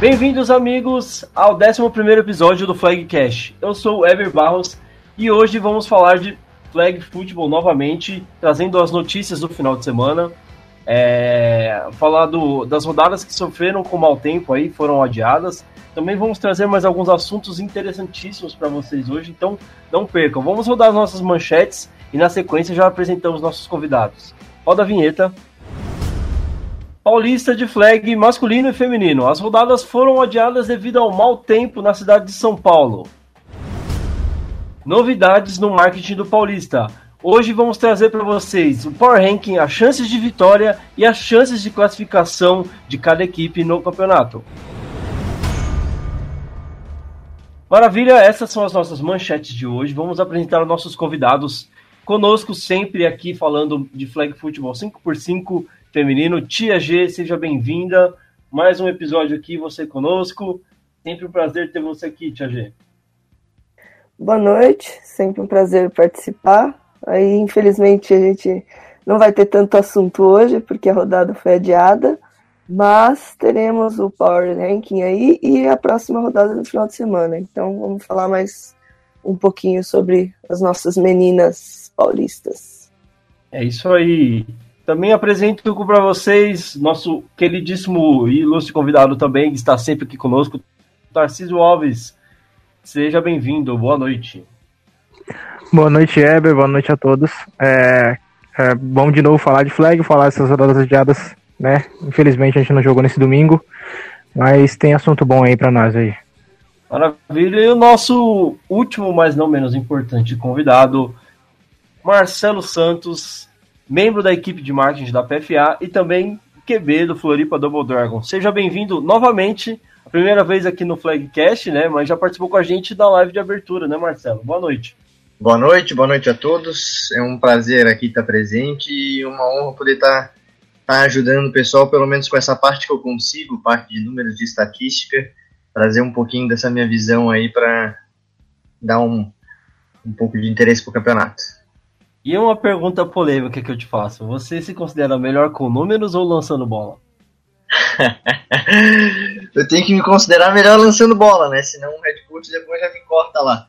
Bem-vindos, amigos, ao 11 episódio do Flagcast. Eu sou o Ever Barros e hoje vamos falar de Flag Football novamente, trazendo as notícias do final de semana. É, falar do, das rodadas que sofreram com mau tempo aí, foram adiadas. Também vamos trazer mais alguns assuntos interessantíssimos para vocês hoje, então não percam. Vamos rodar nossas manchetes e na sequência já apresentamos nossos convidados. Roda a vinheta. Paulista de flag masculino e feminino. As rodadas foram adiadas devido ao mau tempo na cidade de São Paulo. Novidades no marketing do Paulista. Hoje vamos trazer para vocês o Power Ranking, as chances de vitória e as chances de classificação de cada equipe no campeonato. Maravilha, essas são as nossas manchetes de hoje. Vamos apresentar os nossos convidados. Conosco sempre aqui falando de flag futebol 5x5 feminino. Tia G, seja bem-vinda. Mais um episódio aqui, você conosco. Sempre um prazer ter você aqui, Tia G. Boa noite, sempre um prazer participar. Aí, infelizmente, a gente não vai ter tanto assunto hoje, porque a rodada foi adiada. Mas teremos o Power Ranking aí e a próxima rodada no final de semana. Então vamos falar mais um pouquinho sobre as nossas meninas paulistas. É isso aí. Também apresento para vocês nosso queridíssimo e ilustre convidado também, que está sempre aqui conosco, Tarcísio Alves. Seja bem-vindo, boa noite. Boa noite, Eber, boa noite a todos. É, é bom de novo falar de flag, falar dessas rodadas adiadas né? Infelizmente a gente não jogou nesse domingo, mas tem assunto bom aí para nós aí. Maravilha. E o nosso último, mas não menos importante convidado, Marcelo Santos, membro da equipe de marketing da PFA e também QB do Floripa Double Dragon. Seja bem-vindo novamente, a primeira vez aqui no Flagcast, né? Mas já participou com a gente da live de abertura, né, Marcelo? Boa noite. Boa noite, boa noite a todos. É um prazer aqui estar presente e uma honra poder estar tá ajudando o pessoal, pelo menos com essa parte que eu consigo, parte de números de estatística, trazer um pouquinho dessa minha visão aí para dar um, um pouco de interesse para o campeonato. E uma pergunta polêmica que eu te faço: você se considera melhor com números ou lançando bola? eu tenho que me considerar melhor lançando bola, né? Senão o Red Coach depois já me corta lá.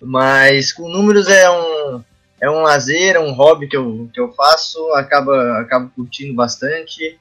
Mas com números é um, é um lazer, é um hobby que eu, que eu faço, acaba, acabo curtindo bastante,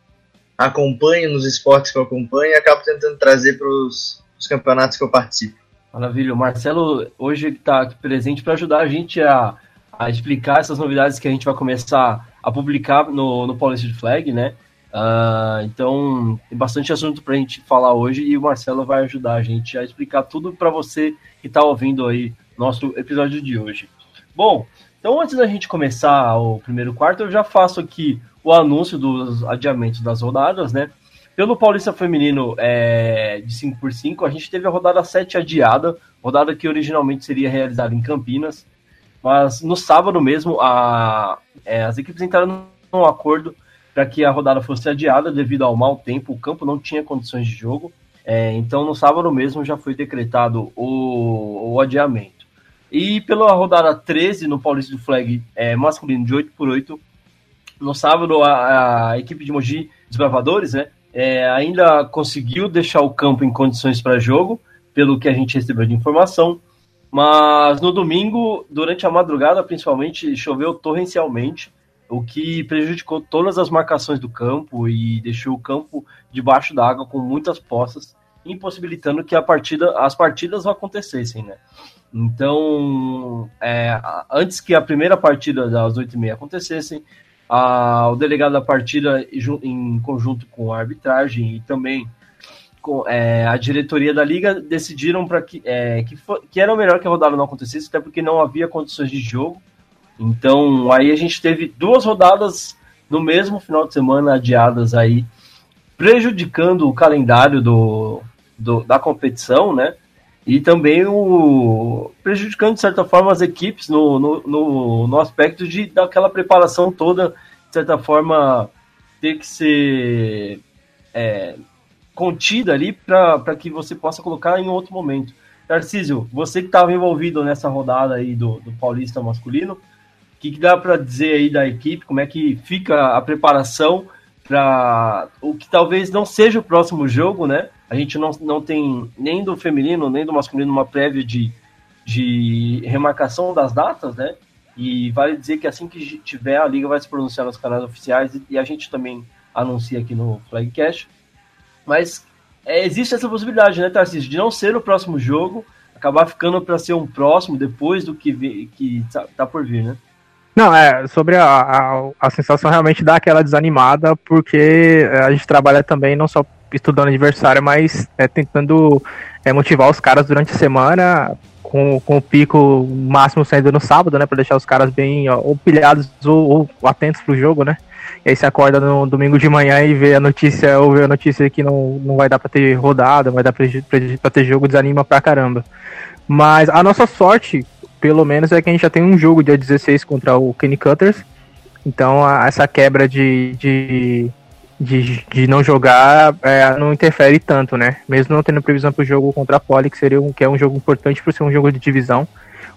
acompanho nos esportes que eu acompanho e acabo tentando trazer para os campeonatos que eu participo. Maravilha. O Marcelo hoje está aqui presente para ajudar a gente a, a explicar essas novidades que a gente vai começar a publicar no, no Policy Flag, né? Uh, então, tem bastante assunto para a gente falar hoje e o Marcelo vai ajudar a gente a explicar tudo para você que está ouvindo aí nosso episódio de hoje. Bom, então, antes da gente começar o primeiro quarto, eu já faço aqui o anúncio dos adiamentos das rodadas, né? Pelo Paulista Feminino é, de 5x5, a gente teve a rodada 7 adiada, rodada que originalmente seria realizada em Campinas, mas no sábado mesmo a, é, as equipes entraram num acordo para que a rodada fosse adiada devido ao mau tempo, o campo não tinha condições de jogo, é, então no sábado mesmo já foi decretado o, o adiamento. E pela rodada 13 no Paulista do Flag é, masculino de 8 por 8 no sábado a, a equipe de Mogi Desbravadores né, é, ainda conseguiu deixar o campo em condições para jogo, pelo que a gente recebeu de informação. Mas no domingo, durante a madrugada, principalmente, choveu torrencialmente, o que prejudicou todas as marcações do campo e deixou o campo debaixo d'água com muitas poças, impossibilitando que a partida, as partidas acontecessem, né? Então, é, antes que a primeira partida das 8h30 acontecesse, a, o delegado da partida, em conjunto com a arbitragem e também é, a diretoria da liga, decidiram para que, é, que, que era melhor que a rodada não acontecesse, até porque não havia condições de jogo. Então, aí a gente teve duas rodadas no mesmo final de semana adiadas aí, prejudicando o calendário do, do da competição, né? e também o prejudicando de certa forma as equipes no, no, no, no aspecto de daquela preparação toda, de certa forma, ter que ser é, contida ali para que você possa colocar em outro momento. Tarcísio, você que estava envolvido nessa rodada aí do, do Paulista masculino, o que, que dá para dizer aí da equipe? Como é que fica a preparação para o que talvez não seja o próximo jogo, né? a gente não, não tem nem do feminino, nem do masculino uma prévia de, de remarcação das datas, né? E vale dizer que assim que tiver, a Liga vai se pronunciar nos canais oficiais e, a gente também anuncia aqui no Flagcast. Mas é, existe essa possibilidade, né, Tarcísio, de não ser o próximo jogo, acabar ficando para ser um próximo depois do que, que tá, tá por vir, né? Não, é, sobre a, a, a, sensação realmente dá aquela desanimada, porque a gente trabalha também não só estudando adversário, mas é, tentando é, motivar os caras durante a semana, com, com o pico máximo saindo no sábado, né? Pra deixar os caras bem ó, ou pilhados ou, ou atentos pro jogo, né? E aí você acorda no domingo de manhã e vê a notícia, ou vê a notícia que não, não vai dar pra ter rodada, não vai dar pra, pra, ter jogo, desanima pra caramba. Mas a nossa sorte, pelo menos, é que a gente já tem um jogo dia 16 contra o Kenny Cutters. Então a, essa quebra de, de de, de não jogar é, não interfere tanto, né? Mesmo não tendo previsão para o jogo contra a Poli, que, seria um, que é um jogo importante por ser um jogo de divisão,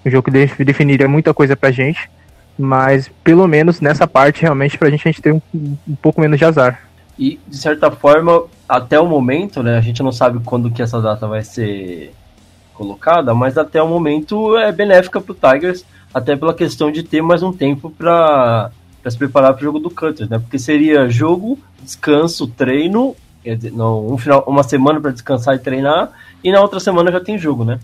um jogo que definiria muita coisa pra gente, mas pelo menos nessa parte, realmente, pra gente, a gente tem um, um pouco menos de azar. E, de certa forma, até o momento, né, a gente não sabe quando que essa data vai ser colocada, mas até o momento é benéfica pro Tigers, até pela questão de ter mais um tempo para se preparar para o jogo do Cutters, né? Porque seria jogo descanso, treino, não, um final, uma semana para descansar e treinar, e na outra semana já tem jogo, né?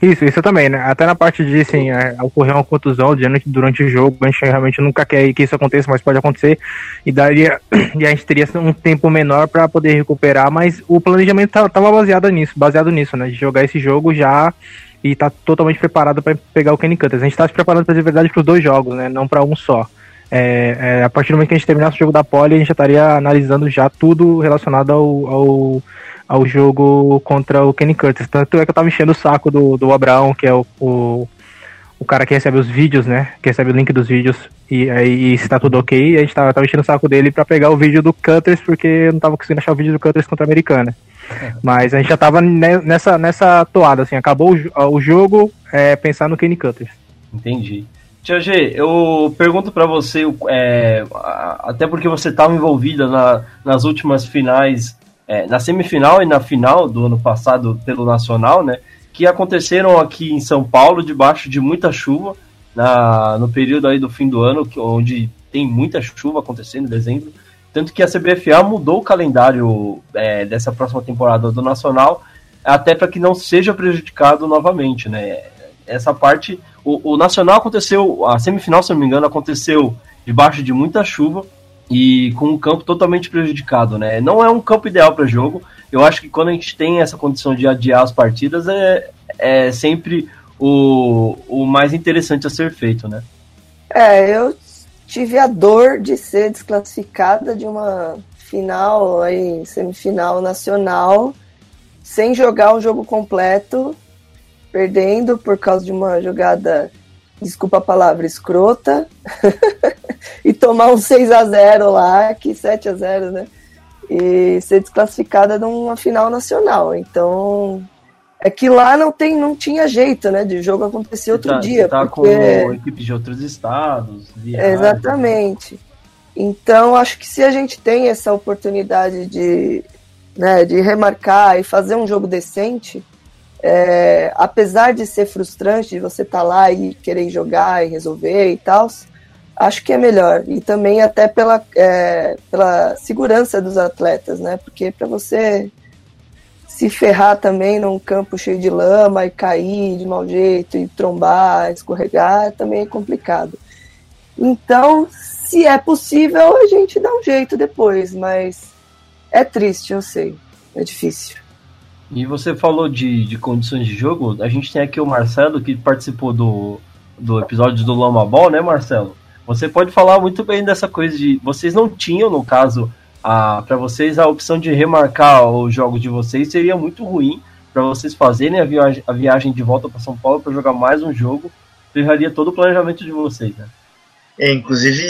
Isso, isso também, né? Até na parte de, assim, é, ocorrer uma contusão durante, durante o jogo, a gente realmente nunca quer que isso aconteça, mas pode acontecer, e daria, e a gente teria um tempo menor para poder recuperar, mas o planejamento estava baseado nisso, baseado nisso, né? De jogar esse jogo já e tá totalmente preparado para pegar o Kenny Cutters. A gente tá se preparando para de verdade para os dois jogos, né? Não para um só. É, é, a partir do momento que a gente terminasse o jogo da Poli, a gente já estaria analisando já tudo relacionado ao, ao, ao jogo contra o Kenny Curtis. Tanto é que eu tava enchendo o saco do, do Abraão, que é o, o, o cara que recebe os vídeos, né? Que recebe o link dos vídeos e aí se tá tudo ok. a gente tava, tava enchendo o saco dele para pegar o vídeo do Cutters, porque eu não tava conseguindo achar o vídeo do Cutters contra a Americana. Mas a gente já tava nessa, nessa toada, assim, acabou o, o jogo, é, pensar no Kenny Cutters. Entendi. Tia G, eu pergunto para você, é, até porque você estava envolvida na, nas últimas finais, é, na semifinal e na final do ano passado pelo Nacional, né? Que aconteceram aqui em São Paulo debaixo de muita chuva, na, no período aí do fim do ano, onde tem muita chuva acontecendo em dezembro. Tanto que a CBFA mudou o calendário é, dessa próxima temporada do Nacional, até para que não seja prejudicado novamente, né? Essa parte o, o Nacional aconteceu, a semifinal, se não me engano, aconteceu debaixo de muita chuva e com um campo totalmente prejudicado, né? Não é um campo ideal para jogo. Eu acho que quando a gente tem essa condição de adiar as partidas, é, é sempre o, o mais interessante a ser feito, né? É, eu tive a dor de ser desclassificada de uma final, aí, semifinal nacional, sem jogar o jogo completo perdendo por causa de uma jogada, desculpa a palavra, escrota, e tomar um 6 a 0 lá, que 7 a 0 né? E ser desclassificada numa final nacional. Então, é que lá não tem, não tinha jeito, né? De jogo acontecer outro tá, dia. Tá porque... com equipes de outros estados. Viagem. Exatamente. Então, acho que se a gente tem essa oportunidade de, né, de remarcar e fazer um jogo decente, é, apesar de ser frustrante de você estar tá lá e querer jogar e resolver e tal, acho que é melhor. E também até pela, é, pela segurança dos atletas, né? Porque para você se ferrar também num campo cheio de lama e cair de mau jeito e trombar, escorregar, também é complicado. Então, se é possível, a gente dá um jeito depois, mas é triste, eu sei. É difícil. E você falou de, de condições de jogo, a gente tem aqui o Marcelo que participou do, do episódio do Lama Ball, né, Marcelo? Você pode falar muito bem dessa coisa de. Vocês não tinham, no caso, para vocês a opção de remarcar o jogo de vocês seria muito ruim para vocês fazerem a viagem, a viagem de volta para São Paulo para jogar mais um jogo, ferraria todo o planejamento de vocês, né? É, inclusive,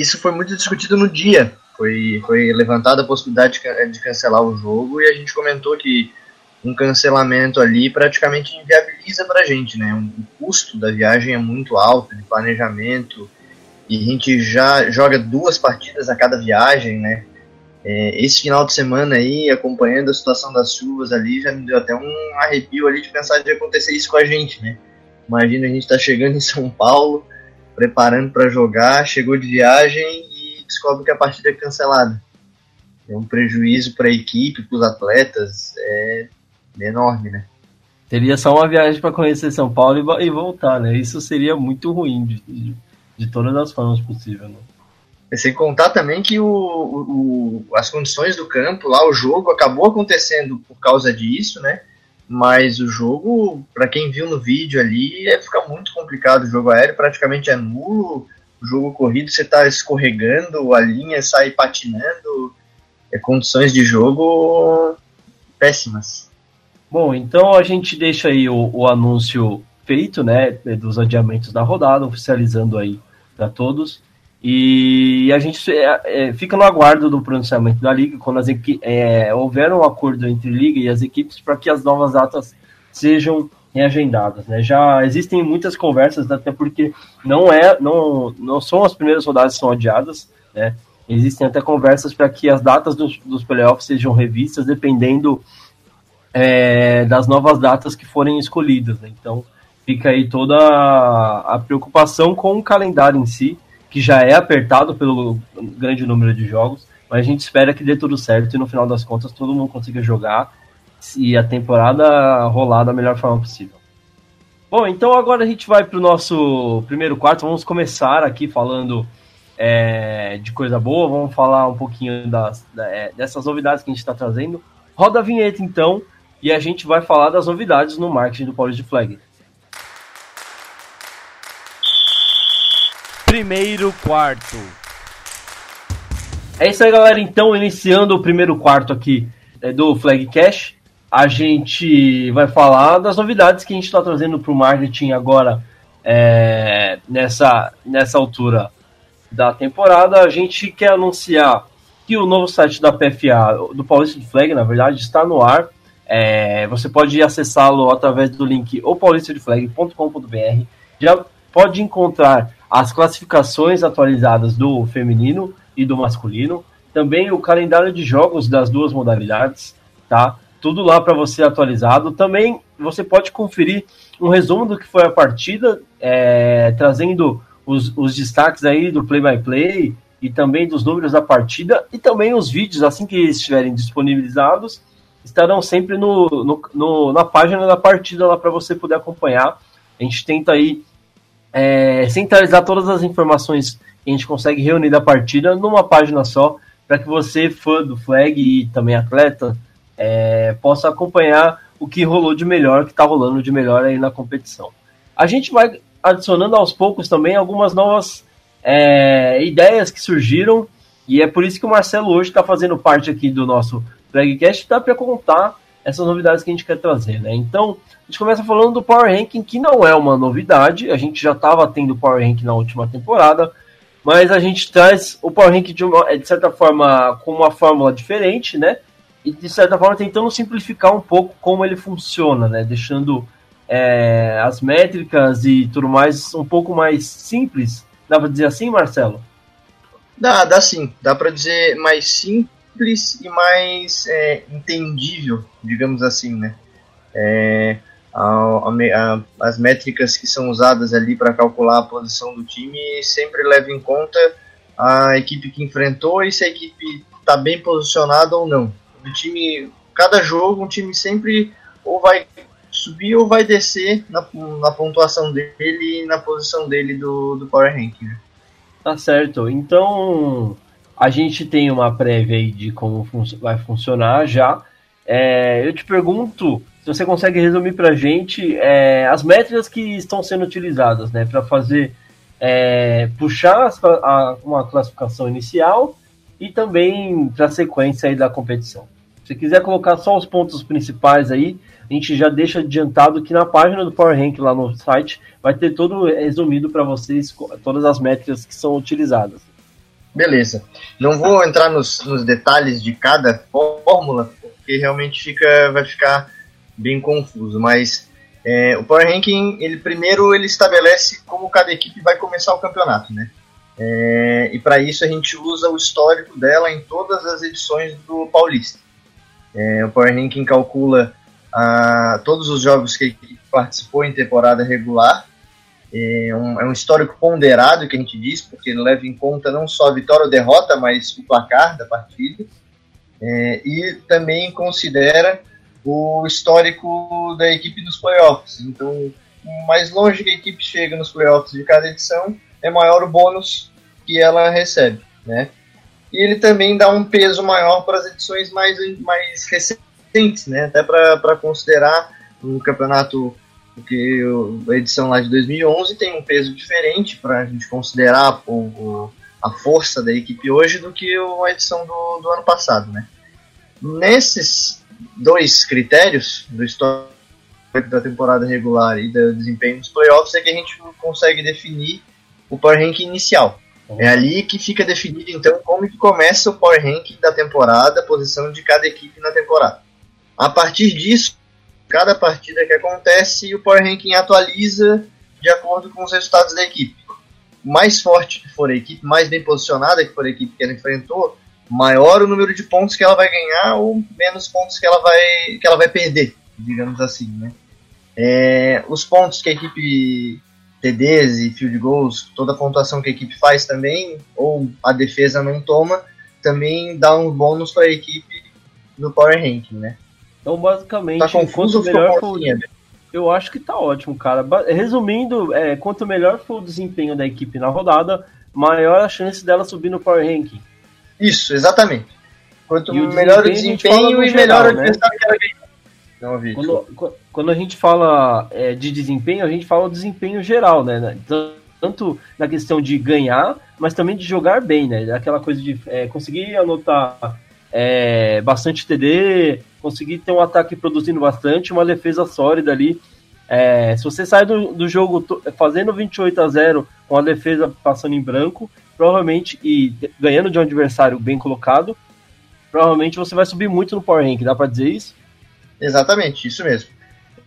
isso foi muito discutido no dia. Foi, foi levantada a possibilidade de, de cancelar o jogo e a gente comentou que um cancelamento ali praticamente inviabiliza para a gente, né? O custo da viagem é muito alto, de planejamento, e a gente já joga duas partidas a cada viagem, né? É, esse final de semana aí, acompanhando a situação das chuvas ali, já me deu até um arrepio ali de pensar de acontecer isso com a gente, né? Imagina a gente tá chegando em São Paulo, preparando para jogar, chegou de viagem e descobre que a partida é cancelada. É um prejuízo para a equipe, para os atletas, é enorme, né? Teria só uma viagem para conhecer São Paulo e, voltar, né? Isso seria muito ruim de, de, de todas as formas possíveis, né? Sem contar também que o, o, as condições do campo lá, o jogo acabou acontecendo por causa disso, né? Mas o jogo, para quem viu no vídeo ali, é ficar muito complicado. O jogo aéreo praticamente é nulo. O jogo corrido você está escorregando, a linha sai patinando. É condições de jogo péssimas. Bom, então a gente deixa aí o, o anúncio feito, né, dos adiamentos da rodada, oficializando aí para todos. E a gente é, é, fica no aguardo do pronunciamento da liga, quando as é, houver um acordo entre liga e as equipes para que as novas datas sejam reagendadas. Né? Já existem muitas conversas, até porque não é, não, não são as primeiras rodadas que são adiadas, né? Existem até conversas para que as datas dos, dos playoffs sejam revistas, dependendo é, das novas datas que forem escolhidas. Né? Então, fica aí toda a, preocupação com o calendário em si que já é apertado pelo grande número de jogos, mas a gente espera que dê tudo certo e no final das contas todo mundo consiga jogar e a temporada rolar da melhor forma possível. Bom, então agora a gente vai para o nosso primeiro quarto. Vamos começar aqui falando é, de coisa boa, vamos falar um pouquinho das, é, dessas novidades que a gente está trazendo. Roda a vinheta então e a gente vai falar das novidades no marketing do Paulista de Flag. primeiro quarto. É isso aí, galera. Então, iniciando o primeiro quarto aqui é, do Flag Cash, a gente vai falar das novidades que a gente está trazendo para o marketing agora é, nessa, nessa altura da temporada. A gente quer anunciar que o novo site da PFA, do Paulista de Flag, na verdade, está no ar. É, você pode acessá-lo através do link opaulistadeflag.com.br. Já pode encontrar as classificações atualizadas do feminino e do masculino, também o calendário de jogos das duas modalidades, tá? Tudo lá para você atualizado. Também você pode conferir um resumo do que foi a partida, é, trazendo os, os destaques aí do play-by-play -play, e também dos números da partida e também os vídeos, assim que estiverem disponibilizados, estarão sempre no, no, no na página da partida lá para você poder acompanhar. A gente tenta aí é, centralizar todas as informações que a gente consegue reunir da partida numa página só, para que você, fã do flag e também atleta, é, possa acompanhar o que rolou de melhor, que está rolando de melhor aí na competição. A gente vai adicionando aos poucos também algumas novas é, ideias que surgiram, e é por isso que o Marcelo hoje está fazendo parte aqui do nosso Flagcast, dá para contar essas novidades que a gente quer trazer, né? Então, a gente começa falando do Power Ranking, que não é uma novidade, a gente já estava tendo Power Ranking na última temporada, mas a gente traz o Power Ranking de, uma, de certa forma com uma fórmula diferente, né? E de certa forma tentando simplificar um pouco como ele funciona, né? Deixando é, as métricas e tudo mais um pouco mais simples. Dá para dizer assim, Marcelo? Dá, dá sim. Dá para dizer mais simples simples e mais é, entendível, digamos assim, né? É, a, a, as métricas que são usadas ali para calcular a posição do time sempre levam em conta a equipe que enfrentou e se a equipe está bem posicionada ou não. O time, cada jogo, um time sempre ou vai subir ou vai descer na, na pontuação dele e na posição dele do, do Power Ranking. Né? Tá certo. Então, a gente tem uma prévia aí de como fun vai funcionar já. É, eu te pergunto se você consegue resumir para a gente é, as métricas que estão sendo utilizadas né, para fazer é, puxar a, uma classificação inicial e também para a sequência aí da competição. Se quiser colocar só os pontos principais aí, a gente já deixa adiantado que na página do Power Rank lá no site vai ter todo resumido para vocês todas as métricas que são utilizadas. Beleza. Não vou entrar nos, nos detalhes de cada fórmula, porque realmente fica, vai ficar bem confuso, mas é, o Power Ranking, ele primeiro ele estabelece como cada equipe vai começar o campeonato, né? É, e para isso a gente usa o histórico dela em todas as edições do Paulista. É, o Power Ranking calcula a, todos os jogos que a equipe participou em temporada regular. É um, é um, histórico ponderado que a gente diz, porque leva em conta não só a vitória ou derrota, mas o placar da partida. É, e também considera o histórico da equipe nos playoffs. Então, mais longe que a equipe chega nos playoffs de cada edição, é maior o bônus que ela recebe, né? E ele também dá um peso maior para as edições mais, mais recentes, né? Até para considerar um campeonato porque a edição lá de 2011 tem um peso diferente para a gente considerar o, a força da equipe hoje do que a edição do, do ano passado, né? Nesses dois critérios do histórico da temporada regular e do desempenho dos playoffs é que a gente consegue definir o power rank inicial. É ali que fica definido então como que começa o power ranking da temporada, a posição de cada equipe na temporada. A partir disso, cada partida que acontece, o power ranking atualiza de acordo com os resultados da equipe. Mais forte que for a equipe, mais bem posicionada que for a equipe que ela enfrentou, maior o número de pontos que ela vai ganhar ou menos pontos que ela vai, que ela vai perder, digamos assim, né? É, os pontos que a equipe TDs e field goals, toda a pontuação que a equipe faz também, ou a defesa não toma, também dá um bônus para a equipe no Power Ranking, né? Então, basicamente, tá confuso, melhor for, eu acho que tá ótimo, cara. Resumindo, é, quanto melhor for o desempenho da equipe na rodada, maior a chance dela subir no Power Ranking. Isso, exatamente. Quanto melhor o desempenho e melhor o né? adversário que ela ganha. Quando, quando, a gente fala é, de desempenho, a gente fala o desempenho geral, né? Tanto na questão de ganhar, mas também de jogar bem, né? Aquela coisa de é, conseguir anotar é, bastante TD, conseguir ter um ataque produzindo bastante, uma defesa sólida ali. É, se você sai do, do jogo fazendo 28 a 0 com a defesa passando em branco, provavelmente, e ganhando de um adversário bem colocado, provavelmente você vai subir muito no Power Rank, dá pra dizer isso? Exatamente, isso mesmo.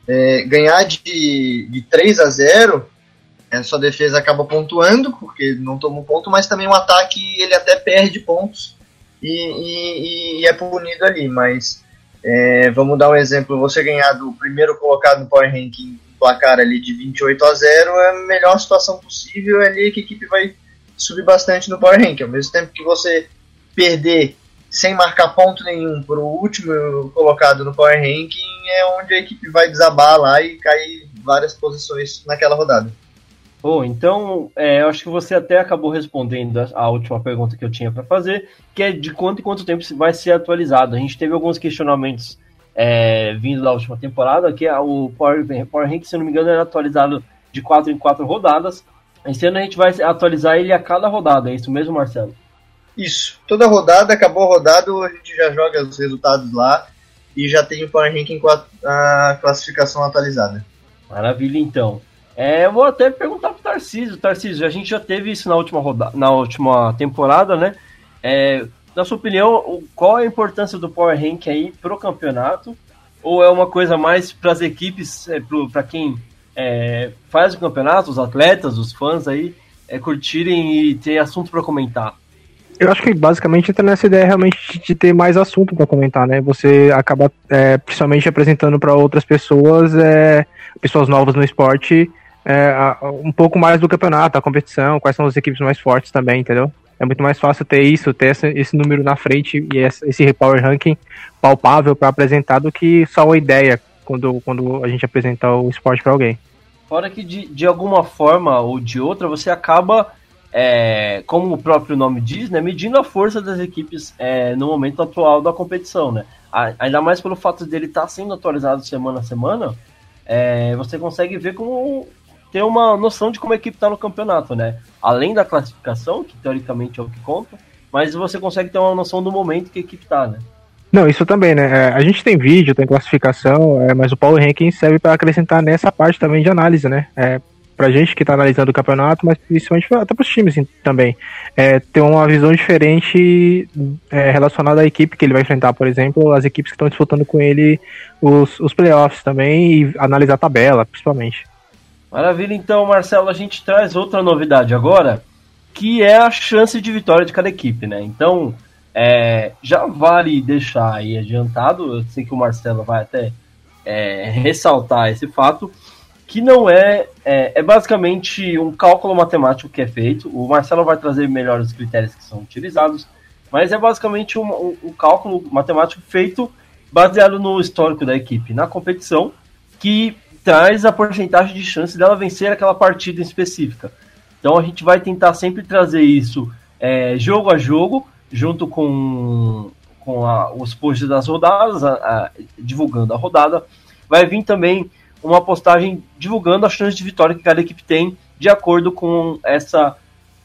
É, ganhar de, de 3 a 0 a sua defesa acaba pontuando, porque não toma um ponto, mas também o ataque ele até perde pontos e, e, e é punido ali. Mas é, vamos dar um exemplo: você ganhar do primeiro colocado no Power Ranking, placar ali de 28 a 0 é a melhor situação possível, é ali que a equipe vai subir bastante no Power Ranking. Ao mesmo tempo que você perder sem marcar ponto nenhum para o último colocado no Power Ranking, é onde a equipe vai desabar lá e cair várias posições naquela rodada. Bom, então é, eu acho que você até acabou respondendo a última pergunta que eu tinha para fazer, que é de quanto em quanto tempo vai ser atualizado. A gente teve alguns questionamentos é, vindo da última temporada, que é o Power, Power Rank, se não me engano, era atualizado de 4 em 4 rodadas. Esse ano a gente vai atualizar ele a cada rodada, é isso mesmo, Marcelo? Isso. Toda rodada, acabou a rodada, a gente já joga os resultados lá e já tem o Power Ranking com a, a classificação atualizada. Maravilha, então. É, eu vou até perguntar pro Tarcísio. Tarcísio, a gente já teve isso na última, rodada, na última temporada, né? É, na sua opinião, qual é a importância do Power Rank aí pro campeonato? Ou é uma coisa mais para as equipes, é, para quem é, faz o campeonato, os atletas, os fãs aí, é, curtirem e ter assunto para comentar? Eu acho que basicamente entra nessa ideia realmente de ter mais assunto para comentar, né? Você acaba é, principalmente apresentando para outras pessoas, é, pessoas novas no esporte, é, um pouco mais do campeonato, a competição, quais são as equipes mais fortes também, entendeu? É muito mais fácil ter isso, ter esse, esse número na frente e esse power ranking palpável para apresentar do que só uma ideia quando, quando a gente apresentar o esporte para alguém. Fora que de, de alguma forma ou de outra você acaba é, como o próprio nome diz, né, medindo a força das equipes é, no momento atual da competição, né? Ainda mais pelo fato dele estar tá sendo atualizado semana a semana, é, você consegue ver como ter uma noção de como a equipe está no campeonato, né? Além da classificação, que teoricamente é o que conta, mas você consegue ter uma noção do momento que a equipe está, né? Não, isso também, né? É, a gente tem vídeo, tem classificação, é, mas o Power Ranking serve para acrescentar nessa parte também de análise, né? É, pra gente que tá analisando o campeonato, mas principalmente até pros times também. É, ter uma visão diferente é, relacionada à equipe que ele vai enfrentar, por exemplo, as equipes que estão disputando com ele os, os playoffs também e analisar a tabela, principalmente. Maravilha, então, Marcelo, a gente traz outra novidade agora, que é a chance de vitória de cada equipe, né? Então, é, já vale deixar aí adiantado, eu sei que o Marcelo vai até é, ressaltar esse fato, que não é, é, é, basicamente um cálculo matemático que é feito. O Marcelo vai trazer melhor os critérios que são utilizados, mas é basicamente um, um, um cálculo matemático feito baseado no histórico da equipe na competição, que traz a porcentagem de chance dela vencer aquela partida específica. Então a gente vai tentar sempre trazer isso é, jogo a jogo, junto com, com a, os posts das rodadas, a, a, divulgando a rodada. Vai vir também uma postagem divulgando a chance de vitória que cada equipe tem, de acordo com essa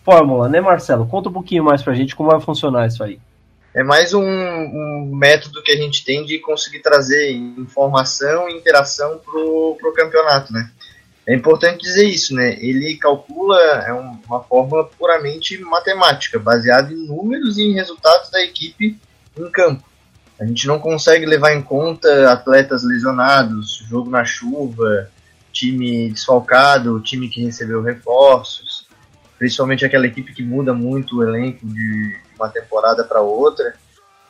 fórmula, né, Marcelo? Conta um pouquinho mais pra gente como vai funcionar isso aí. É mais um, um método que a gente tem de conseguir trazer informação e interação pro, pro campeonato, né? É importante dizer isso, né? Ele calcula é uma forma puramente matemática, baseada em números e em resultados da equipe em campo. A gente não consegue levar em conta atletas lesionados, jogo na chuva, time desfalcado, time que recebeu reforços, principalmente aquela equipe que muda muito o elenco de uma temporada para outra.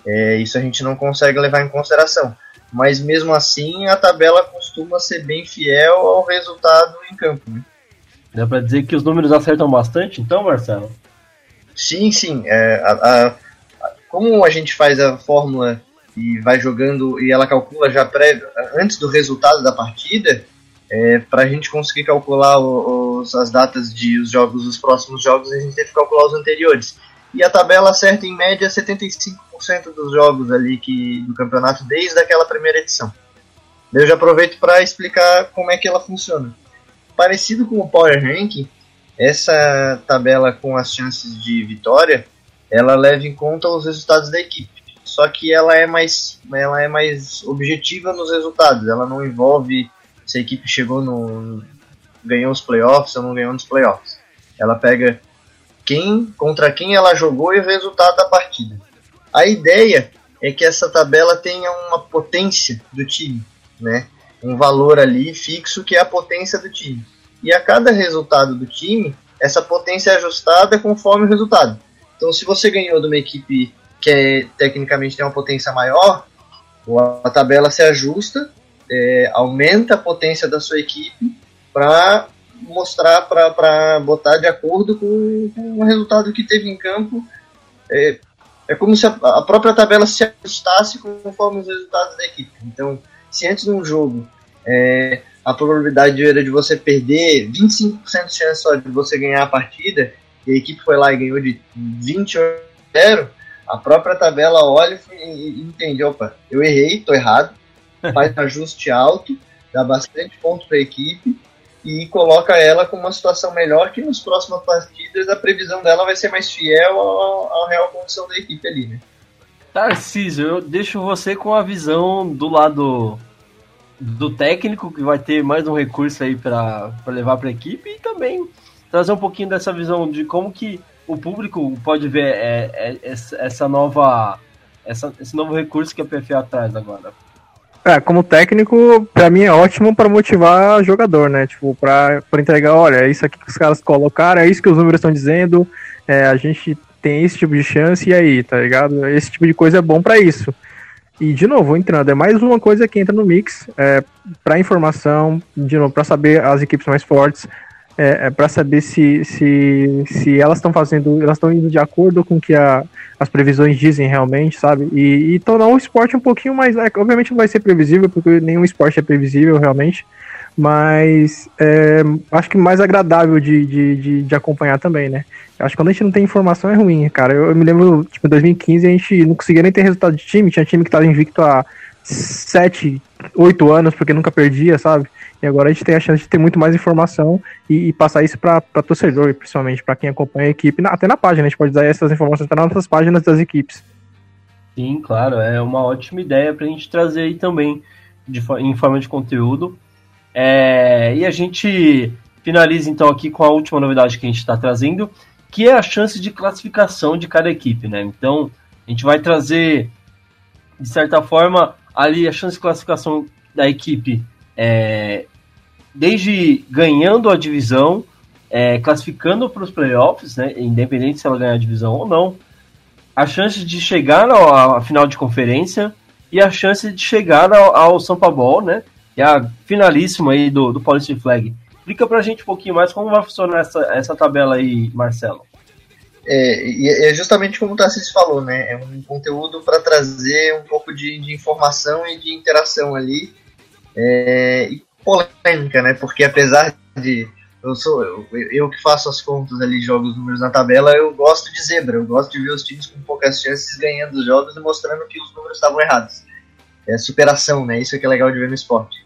É, isso a gente não consegue levar em consideração mas mesmo assim a tabela costuma ser bem fiel ao resultado em campo. Né? Dá para dizer que os números acertam bastante, então, Marcelo? Sim, sim. É, a, a, como a gente faz a fórmula e vai jogando e ela calcula já pré, antes do resultado da partida, é, para a gente conseguir calcular os, as datas de os jogos, os próximos jogos, a gente tem que calcular os anteriores. E a tabela acerta em média 75 dos jogos ali que, do campeonato desde aquela primeira edição. Eu já aproveito para explicar como é que ela funciona. Parecido com o Power Ranking, essa tabela com as chances de vitória, ela leva em conta os resultados da equipe. Só que ela é mais, ela é mais objetiva nos resultados. Ela não envolve se a equipe chegou no ganhou os playoffs ou não ganhou nos playoffs. Ela pega quem contra quem ela jogou e o resultado da partida. A ideia é que essa tabela tenha uma potência do time, né? Um valor ali fixo que é a potência do time. E a cada resultado do time, essa potência é ajustada conforme o resultado. Então, se você ganhou de uma equipe que é, tecnicamente tem uma potência maior, a tabela se ajusta, é, aumenta a potência da sua equipe para mostrar, para botar de acordo com, com, o resultado que teve em campo, é, é como se a, a própria tabela se ajustasse conforme os resultados da equipe. Então, se antes de um jogo é, a probabilidade era de você perder 25% de chance só de você ganhar a partida, e a equipe foi lá e ganhou de 20 a 0, a própria tabela olha e entende, opa, eu errei, tô errado, faz ajuste alto, dá bastante ponto para a equipe, e coloca ela com uma situação melhor que nos próximas partidas a previsão dela vai ser mais fiel à real condição da equipe ali, né? Tarcísio, eu deixo você com a visão do lado do técnico, que vai ter mais um recurso aí para levar para a equipe, e também trazer um pouquinho dessa visão de como que o público pode ver é, é, essa nova essa, esse novo recurso que a PFA traz agora. É, como técnico, para mim é ótimo para motivar jogador, né? Tipo, para entregar, olha, é isso aqui que os caras colocaram, é isso que os números estão dizendo, é, a gente tem esse tipo de chance e aí, tá ligado? Esse tipo de coisa é bom para isso. E de novo, entrando, é mais uma coisa que entra no mix é, para informação, de novo, para saber as equipes mais fortes, é, é para saber se, se, se elas estão fazendo, elas estão indo de acordo com o que a, as previsões dizem realmente, sabe? E, e tornar o esporte um pouquinho mais. É, obviamente não vai ser previsível, porque nenhum esporte é previsível realmente, mas é, acho que mais agradável de, de, de, de, acompanhar também, né? Acho que quando a gente não tem informação é ruim, cara. Eu, eu me lembro, tipo, em 2015 a gente não conseguia nem ter resultado de time, tinha time que estava invicto há 7, 8 anos porque nunca perdia, sabe? E agora a gente tem a chance de ter muito mais informação e, e passar isso para torcedor, principalmente para quem acompanha a equipe. Até na página, a gente pode dar essas informações para nossas páginas das equipes. Sim, claro, é uma ótima ideia para a gente trazer aí também de, em forma de conteúdo. É, e a gente finaliza então aqui com a última novidade que a gente está trazendo, que é a chance de classificação de cada equipe, né? Então a gente vai trazer, de certa forma, ali a chance de classificação da equipe é, desde ganhando a divisão é, classificando para os playoffs, né, independente se ela ganhar a divisão ou não, a chance de chegar à final de conferência e a chance de chegar ao, ao São Paulo, né, que é a finalíssima aí do, do Paulista Flag. Explica para a gente um pouquinho mais como vai funcionar essa, essa tabela aí, Marcelo. É, é justamente como o Tarcísio falou, né? É um conteúdo para trazer um pouco de, de, informação e de interação ali. É, e polêmica, né? Porque apesar de eu sou eu, eu, que faço as contas ali, jogo os números na tabela, eu gosto de zebra, eu gosto de ver os times com poucas chances ganhando os jogos e mostrando que os números estavam errados. É superação, né? Isso é que é legal de ver no esporte.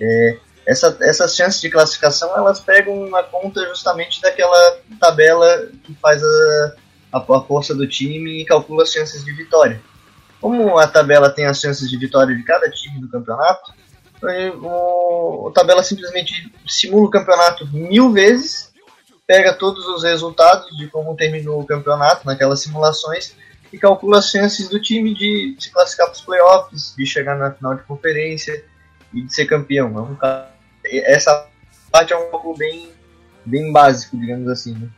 É, essa, essas chances de classificação elas pegam na conta justamente daquela tabela que faz a, a, a força do time e calcula as chances de vitória. Como a tabela tem as chances de vitória de cada time do campeonato, o, a tabela simplesmente simula o campeonato mil vezes, pega todos os resultados de como terminou o campeonato naquelas simulações e calcula as chances do time de se classificar para os playoffs, de chegar na final de conferência e de ser campeão. É essa parte é um pouco bem, bem básico, digamos assim. Né?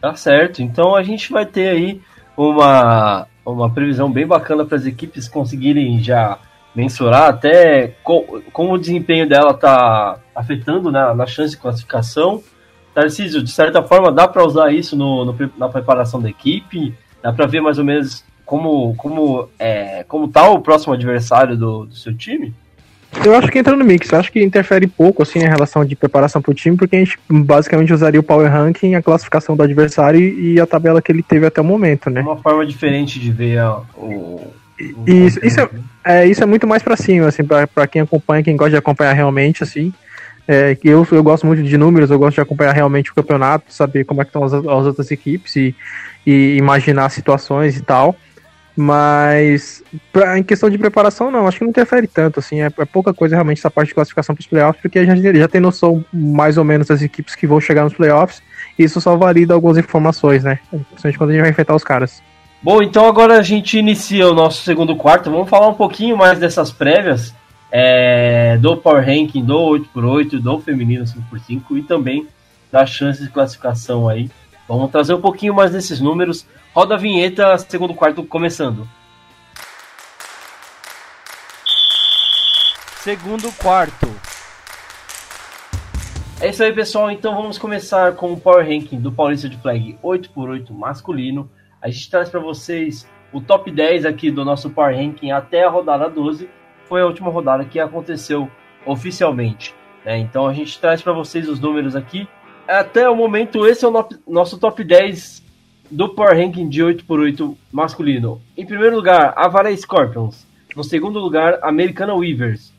Tá certo. Então a gente vai ter aí uma, uma previsão bem bacana para as equipes conseguirem já mensurar até com, como o desempenho dela está afetando né, na chance de classificação. Tarcísio, de certa forma, dá para usar isso no, no, na preparação da equipe? Dá para ver mais ou menos como como é, como tá o próximo adversário do, do seu time? Eu acho que entra no mix, eu acho que interfere pouco assim em relação de preparação para o time, porque a gente basicamente usaria o power ranking, a classificação do adversário e a tabela que ele teve até o momento, né? Uma forma diferente de ver o, isso, isso, é, é, isso é muito mais para cima, assim, para quem acompanha, quem gosta de acompanhar realmente, assim. É, que eu, eu gosto muito de números, eu gosto de acompanhar realmente o campeonato, saber como é que estão as, as outras equipes e, e imaginar situações e tal. Mas pra, em questão de preparação, não, acho que não interfere tanto, assim, é, é pouca coisa realmente essa parte de classificação para os playoffs, porque a gente já tem noção mais ou menos das equipes que vão chegar nos playoffs, e isso só valida algumas informações, né? Principalmente quando a gente vai enfrentar os caras. Bom, então agora a gente inicia o nosso segundo quarto. Vamos falar um pouquinho mais dessas prévias é, do Power Ranking, do 8x8, do Feminino 5x5 e também das chances de classificação aí. Vamos trazer um pouquinho mais desses números. Roda a vinheta, segundo quarto começando. Segundo quarto. É isso aí, pessoal. Então vamos começar com o Power Ranking do Paulista de Flag 8x8 masculino. A gente traz para vocês o top 10 aqui do nosso Power Ranking até a rodada 12. Foi a última rodada que aconteceu oficialmente. Né? Então a gente traz para vocês os números aqui. Até o momento, esse é o no nosso top 10 do Power Ranking de 8x8 masculino. Em primeiro lugar, Avara Scorpions. No segundo lugar, Americana Weavers.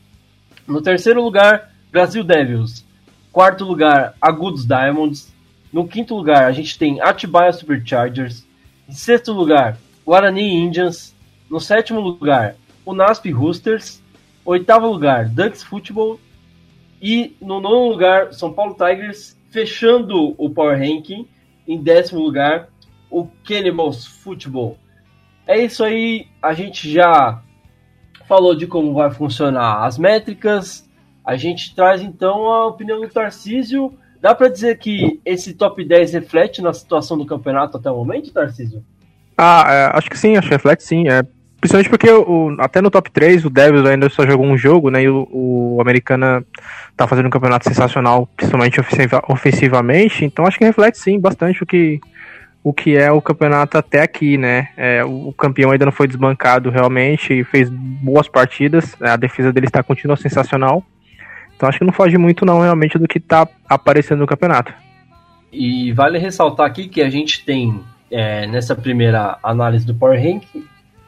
No terceiro lugar, Brasil Devils. Quarto lugar, Agudos Diamonds. No quinto lugar, a gente tem Atibaia Superchargers. Em sexto lugar, Guarani Indians. No sétimo lugar, o Nasp Roosters. Oitavo lugar, Ducks Football. E no nono lugar, São Paulo Tigers. Fechando o Power Ranking. Em décimo lugar, o Cannibals Football. É isso aí, a gente já falou de como vai funcionar as métricas. A gente traz então a opinião do Tarcísio Dá para dizer que esse top 10 reflete na situação do campeonato até o momento, Tarcísio? Ah, é, acho que sim, acho que reflete sim. É, principalmente porque o, até no top 3 o Devils ainda só jogou um jogo, né? E o, o Americana tá fazendo um campeonato sensacional, principalmente ofensiva, ofensivamente. Então acho que reflete sim bastante o que, o que é o campeonato até aqui, né? É, o, campeão ainda não foi desbancado realmente, fez boas partidas, a defesa dele está continua sensacional. Então acho que não foge muito não realmente do que está aparecendo no campeonato. E vale ressaltar aqui que a gente tem é, nessa primeira análise do Power Rank,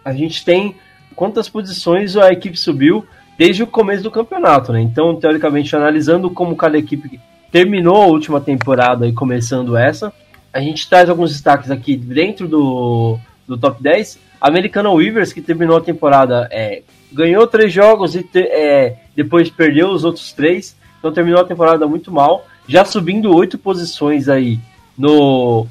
a gente tem quantas posições a equipe subiu desde o começo do campeonato, né? Então, teoricamente, analisando como cada equipe terminou a última temporada e começando essa, a gente traz alguns destaques aqui dentro do, do top 10. Americana Weavers, que terminou a temporada é, ganhou três jogos e te, é, depois perdeu os outros três, então terminou a temporada muito mal, já subindo oito posições aí no,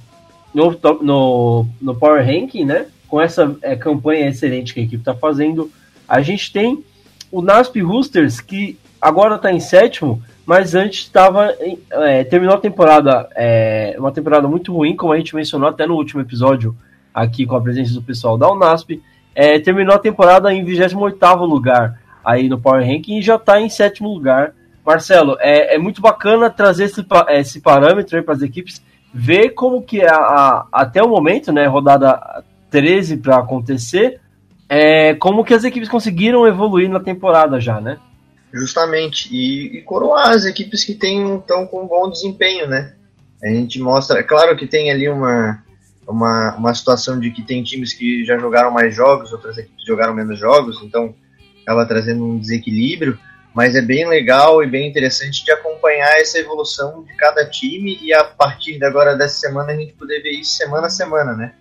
no, no, no Power Ranking, né? Com essa é, campanha excelente que a equipe está fazendo. A gente tem o Nasp Roosters, que agora está em sétimo, mas antes estava é, terminou a temporada é, uma temporada muito ruim, como a gente mencionou até no último episódio aqui com a presença do pessoal da Unasp. É, terminou a temporada em 28 lugar aí no Power Ranking e já está em sétimo lugar. Marcelo, é, é muito bacana trazer esse, esse parâmetro para as equipes, ver como que a, a, até o momento, né, rodada 13 para acontecer, é, como que as equipes conseguiram evoluir na temporada já, né? Justamente, e, e coroar as equipes que estão com bom desempenho, né? A gente mostra, é claro que tem ali uma, uma, uma situação de que tem times que já jogaram mais jogos, outras equipes jogaram menos jogos, então acaba trazendo um desequilíbrio, mas é bem legal e bem interessante de acompanhar essa evolução de cada time e a partir de agora dessa semana a gente poder ver isso semana a semana, né?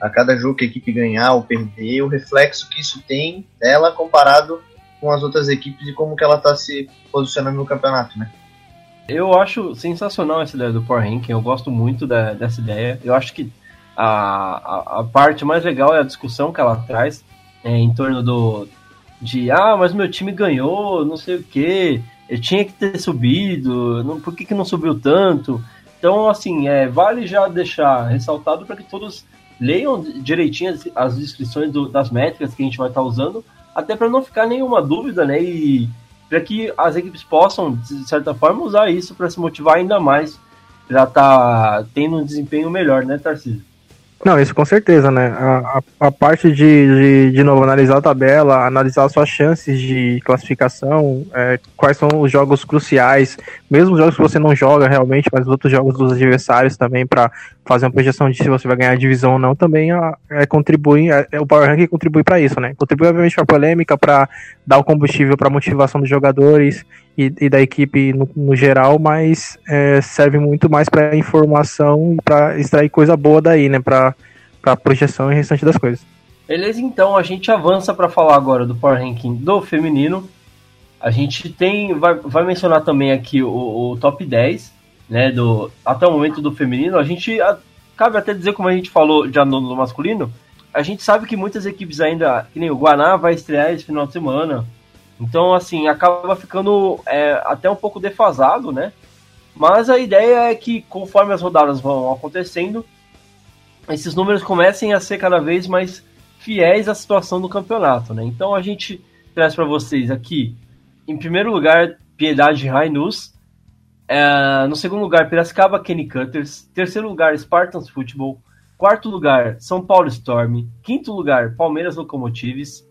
A cada jogo que a equipe ganhar ou perder, o reflexo que isso tem dela comparado com as outras equipes e como que ela está se posicionando no campeonato, né? Eu acho sensacional essa ideia do Power Ranking, eu gosto muito da, dessa ideia. Eu acho que a, a, a, parte mais legal é a discussão que ela traz é, em torno do de ah, mas meu time ganhou, não sei o que, eu tinha que ter subido, não, por que, que não subiu tanto? Então, assim, é, vale já deixar ressaltado para que todos leiam direitinho as, as descrições do, das métricas que a gente vai estar tá usando até para não ficar nenhuma dúvida, né? E para que as equipes possam, de certa forma, usar isso para se motivar ainda mais, já tá tendo um desempenho melhor, né, Tarcísio? Não, isso com certeza, né? A, a, a parte de, de, de, novo, analisar a tabela, analisar suas chances de classificação, é, quais são os jogos cruciais, mesmo os jogos que você não joga realmente, mas os outros jogos dos adversários também, para fazer uma projeção de se você vai ganhar a divisão ou não, também é, é contribui, é, é, o Power Ranking contribui para isso, né? Contribui, obviamente, para polêmica, para dar o combustível para motivação dos jogadores e, e da equipe no, no geral, mas é, serve muito mais para informação e para extrair coisa boa daí, né? Para projeção e restante das coisas. Beleza, então a gente avança para falar agora do Power Ranking do feminino. A gente tem, vai, vai mencionar também aqui o, o top 10, né, do, até o momento do feminino. A gente, a, cabe até dizer, como a gente falou já no, no masculino, a gente sabe que muitas equipes ainda, que nem o Guaná vai estrear esse final de semana, então, assim, acaba ficando é, até um pouco defasado, né? Mas a ideia é que, conforme as rodadas vão acontecendo, esses números comecem a ser cada vez mais fiéis à situação do campeonato, né? Então a gente traz para vocês aqui, em primeiro lugar, Piedade Rainus, é, no segundo lugar, Piracicaba Kenny Cutters, terceiro lugar, Spartans Football, quarto lugar, São Paulo Storm, quinto lugar, Palmeiras Locomotives,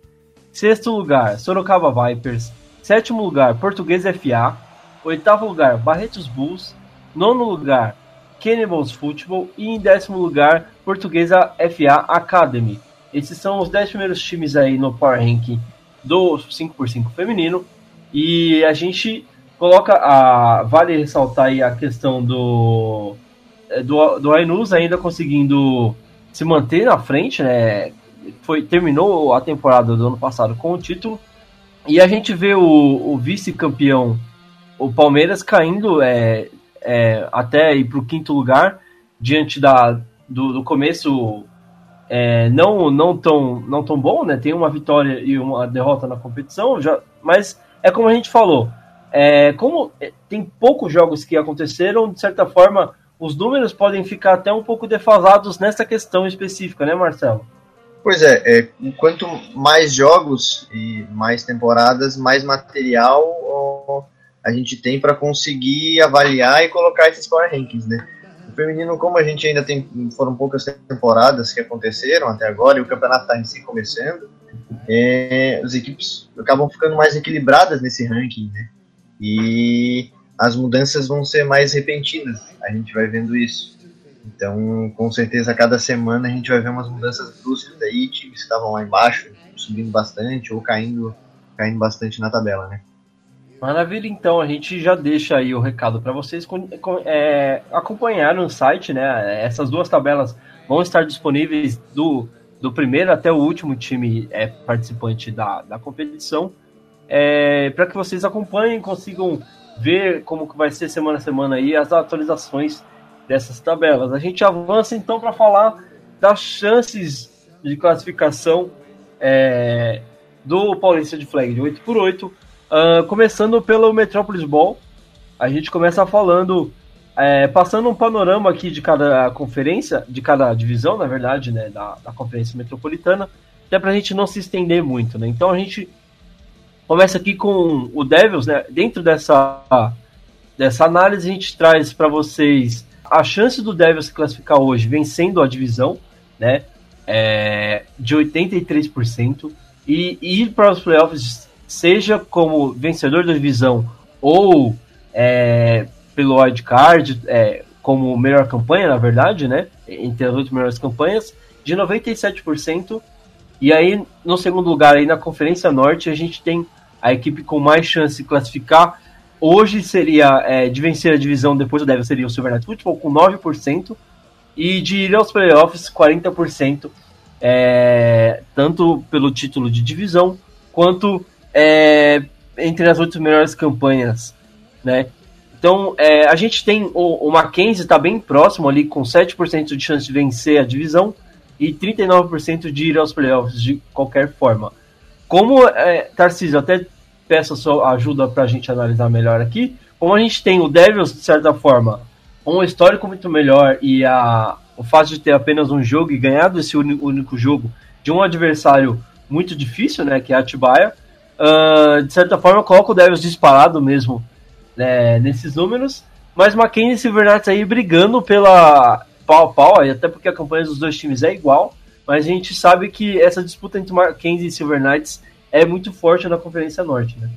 Sexto lugar, Sorocaba Vipers. Sétimo lugar, Português FA. Oitavo lugar, Barretos Bulls. Nono lugar, Cannibals Football. E em décimo lugar, Portuguesa FA Academy. Esses são os dez primeiros times aí no Power Ranking do 5x5 feminino. E a gente coloca a. Vale ressaltar aí a questão do. Do, do Ainus ainda conseguindo se manter na frente, né? Foi terminou a temporada do ano passado com o título e a gente vê o, o vice-campeão, o Palmeiras, caindo é, é, até ir para o quinto lugar diante da, do, do começo é, não, não, tão, não tão bom, né? Tem uma vitória e uma derrota na competição, já, mas é como a gente falou, é, como é, tem poucos jogos que aconteceram, de certa forma, os números podem ficar até um pouco defasados nessa questão específica, né, Marcelo? Pois é, é, quanto mais jogos e mais temporadas, mais material a gente tem para conseguir avaliar e colocar esses power rankings, né? O feminino, como a gente ainda tem, foram poucas temporadas que aconteceram até agora e o campeonato está em si começando, é, as equipes acabam ficando mais equilibradas nesse ranking, né? E as mudanças vão ser mais repentinas, a gente vai vendo isso. Então, com certeza, a cada semana a gente vai ver umas mudanças bruscas aí, times que estavam lá embaixo subindo bastante ou caindo, caindo bastante na tabela, né? Maravilha, então a gente já deixa aí o recado para vocês é, acompanhar no site, né? Essas duas tabelas vão estar disponíveis do, do primeiro até o último time é, participante da, da competição, é, para que vocês acompanhem, consigam ver como que vai ser semana a semana aí as atualizações dessas tabelas. A gente avança então para falar das chances de classificação é, do Paulista de Flag de 8x8. Uh, começando pelo Metropolis Ball, a gente começa falando, é, passando um panorama aqui de cada conferência, de cada divisão, na verdade, né, da, da conferência metropolitana, até para a gente não se estender muito, né? Então a gente começa aqui com o Devils, né? Dentro dessa, dessa análise, a gente traz para vocês a chance do Devils se classificar hoje vencendo a divisão, né? É, de 83%, e, e ir para os playoffs, seja como vencedor da divisão ou é, pelo wildcard, é, como melhor campanha, na verdade, né? Entre as oito melhores campanhas, de 97%. E aí, no segundo lugar, aí na Conferência Norte, a gente tem a equipe com mais chance de classificar. Hoje seria é, de vencer a divisão, depois do Devil seria o Silver Knight Football com 9%. E de ir aos playoffs, 40%. É, tanto pelo título de divisão, quanto é, entre as oito melhores campanhas. Né? Então, é, a gente tem o, o Mackenzie está bem próximo ali, com 7% de chance de vencer a divisão e 39% de ir aos playoffs de qualquer forma. Como, é, Tarcísio, até peço sua ajuda para a gente analisar melhor aqui. Como a gente tem o Devils, de certa forma, um histórico muito melhor e a, o fato de ter apenas um jogo e ganhado esse único jogo de um adversário muito difícil, né, que é a Atibaia, uh, de certa forma coloca o Devils disparado mesmo né, nesses números, mas Mackenzie e Knights aí brigando pela pau a pau, até porque a campanha dos dois times é igual, mas a gente sabe que essa disputa entre Mackenzie e Silver Knights é muito forte na Conferência Norte, né?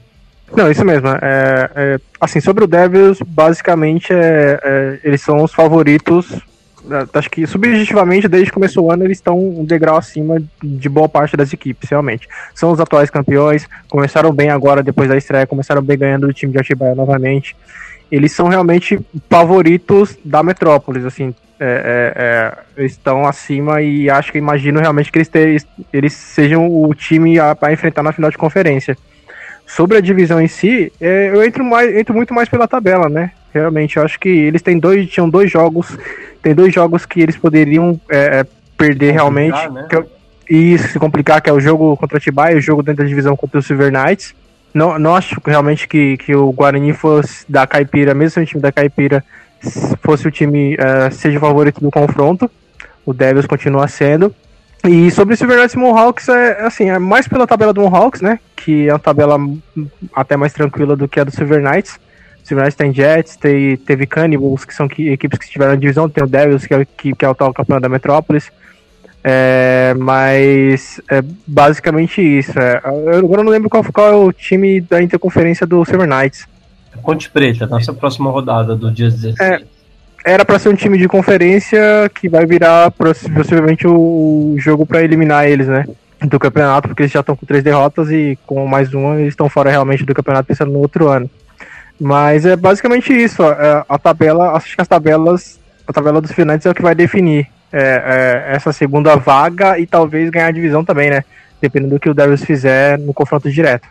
Não, isso mesmo. É, é, assim, sobre o Devils, basicamente, é, é eles são os favoritos. É, acho que subjetivamente, desde que começou o ano, eles estão um degrau acima de boa parte das equipes, realmente. São os atuais campeões, começaram bem agora, depois da estreia, começaram bem ganhando o time de Atibaia novamente. Eles são realmente favoritos da Metrópolis, assim, é, é, é, estão acima e acho que imagino realmente que eles, ter, eles sejam o time a, a, enfrentar na final de conferência. Sobre a divisão em si, é, eu entro, mais, entro muito mais pela tabela, né? Realmente, eu acho que eles têm dois, tinham dois jogos, tem dois jogos que eles poderiam é, perder realmente. Né? Isso, se complicar, que é o jogo contra o Tibai e o jogo dentro da divisão contra o Silver Knights. Não, não acho realmente que, que o Guarani fosse da Caipira, mesmo sendo o time da Caipira, fosse o time uh, seja favorito do confronto. O Devils continua sendo. E sobre Silver Knights Mohawks, é, assim, é mais pela tabela do Mohawks, né? Que é uma tabela até mais tranquila do que a do Silver Knights. O Silver Knights tem Jets, tem, teve Cannibals, que são que, equipes que estiveram na divisão, tem o Devils, que é, que, que é o tal campeão da Metrópolis. É, mas é basicamente isso. É, eu agora não lembro qual, qual é o time da interconferência do Silver Knights. Ponte Preta, nossa próxima rodada do dia 16. É, era para ser um time de conferência que vai virar possivelmente o jogo para eliminar eles, né? Do campeonato, porque eles já estão com três derrotas e com mais uma eles estão fora realmente do campeonato pensando no outro ano. Mas é basicamente isso. A, é, a tabela, acho que as tabelas, a tabela dos finais é o que vai definir é, é, essa segunda vaga e talvez ganhar a divisão também, né? Dependendo do que o Devils fizer no confronto direto.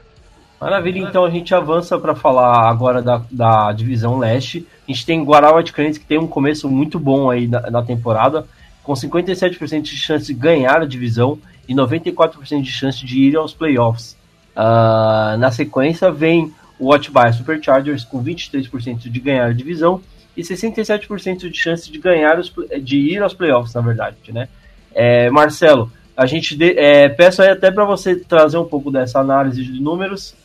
Maravilha, então a gente avança para falar agora da, da divisão leste. A gente tem Guarawa de Crentes que tem um começo muito bom aí na, na temporada, com 57% de chance de ganhar a divisão e 94% de chance de ir aos playoffs. Uh, na sequência vem o Atibaia Superchargers com 23% de ganhar a divisão e 67% de chance de ganhar os, de ir aos playoffs, na verdade, né? É, Marcelo, a gente de, é, peço aí até para você trazer um pouco dessa análise de números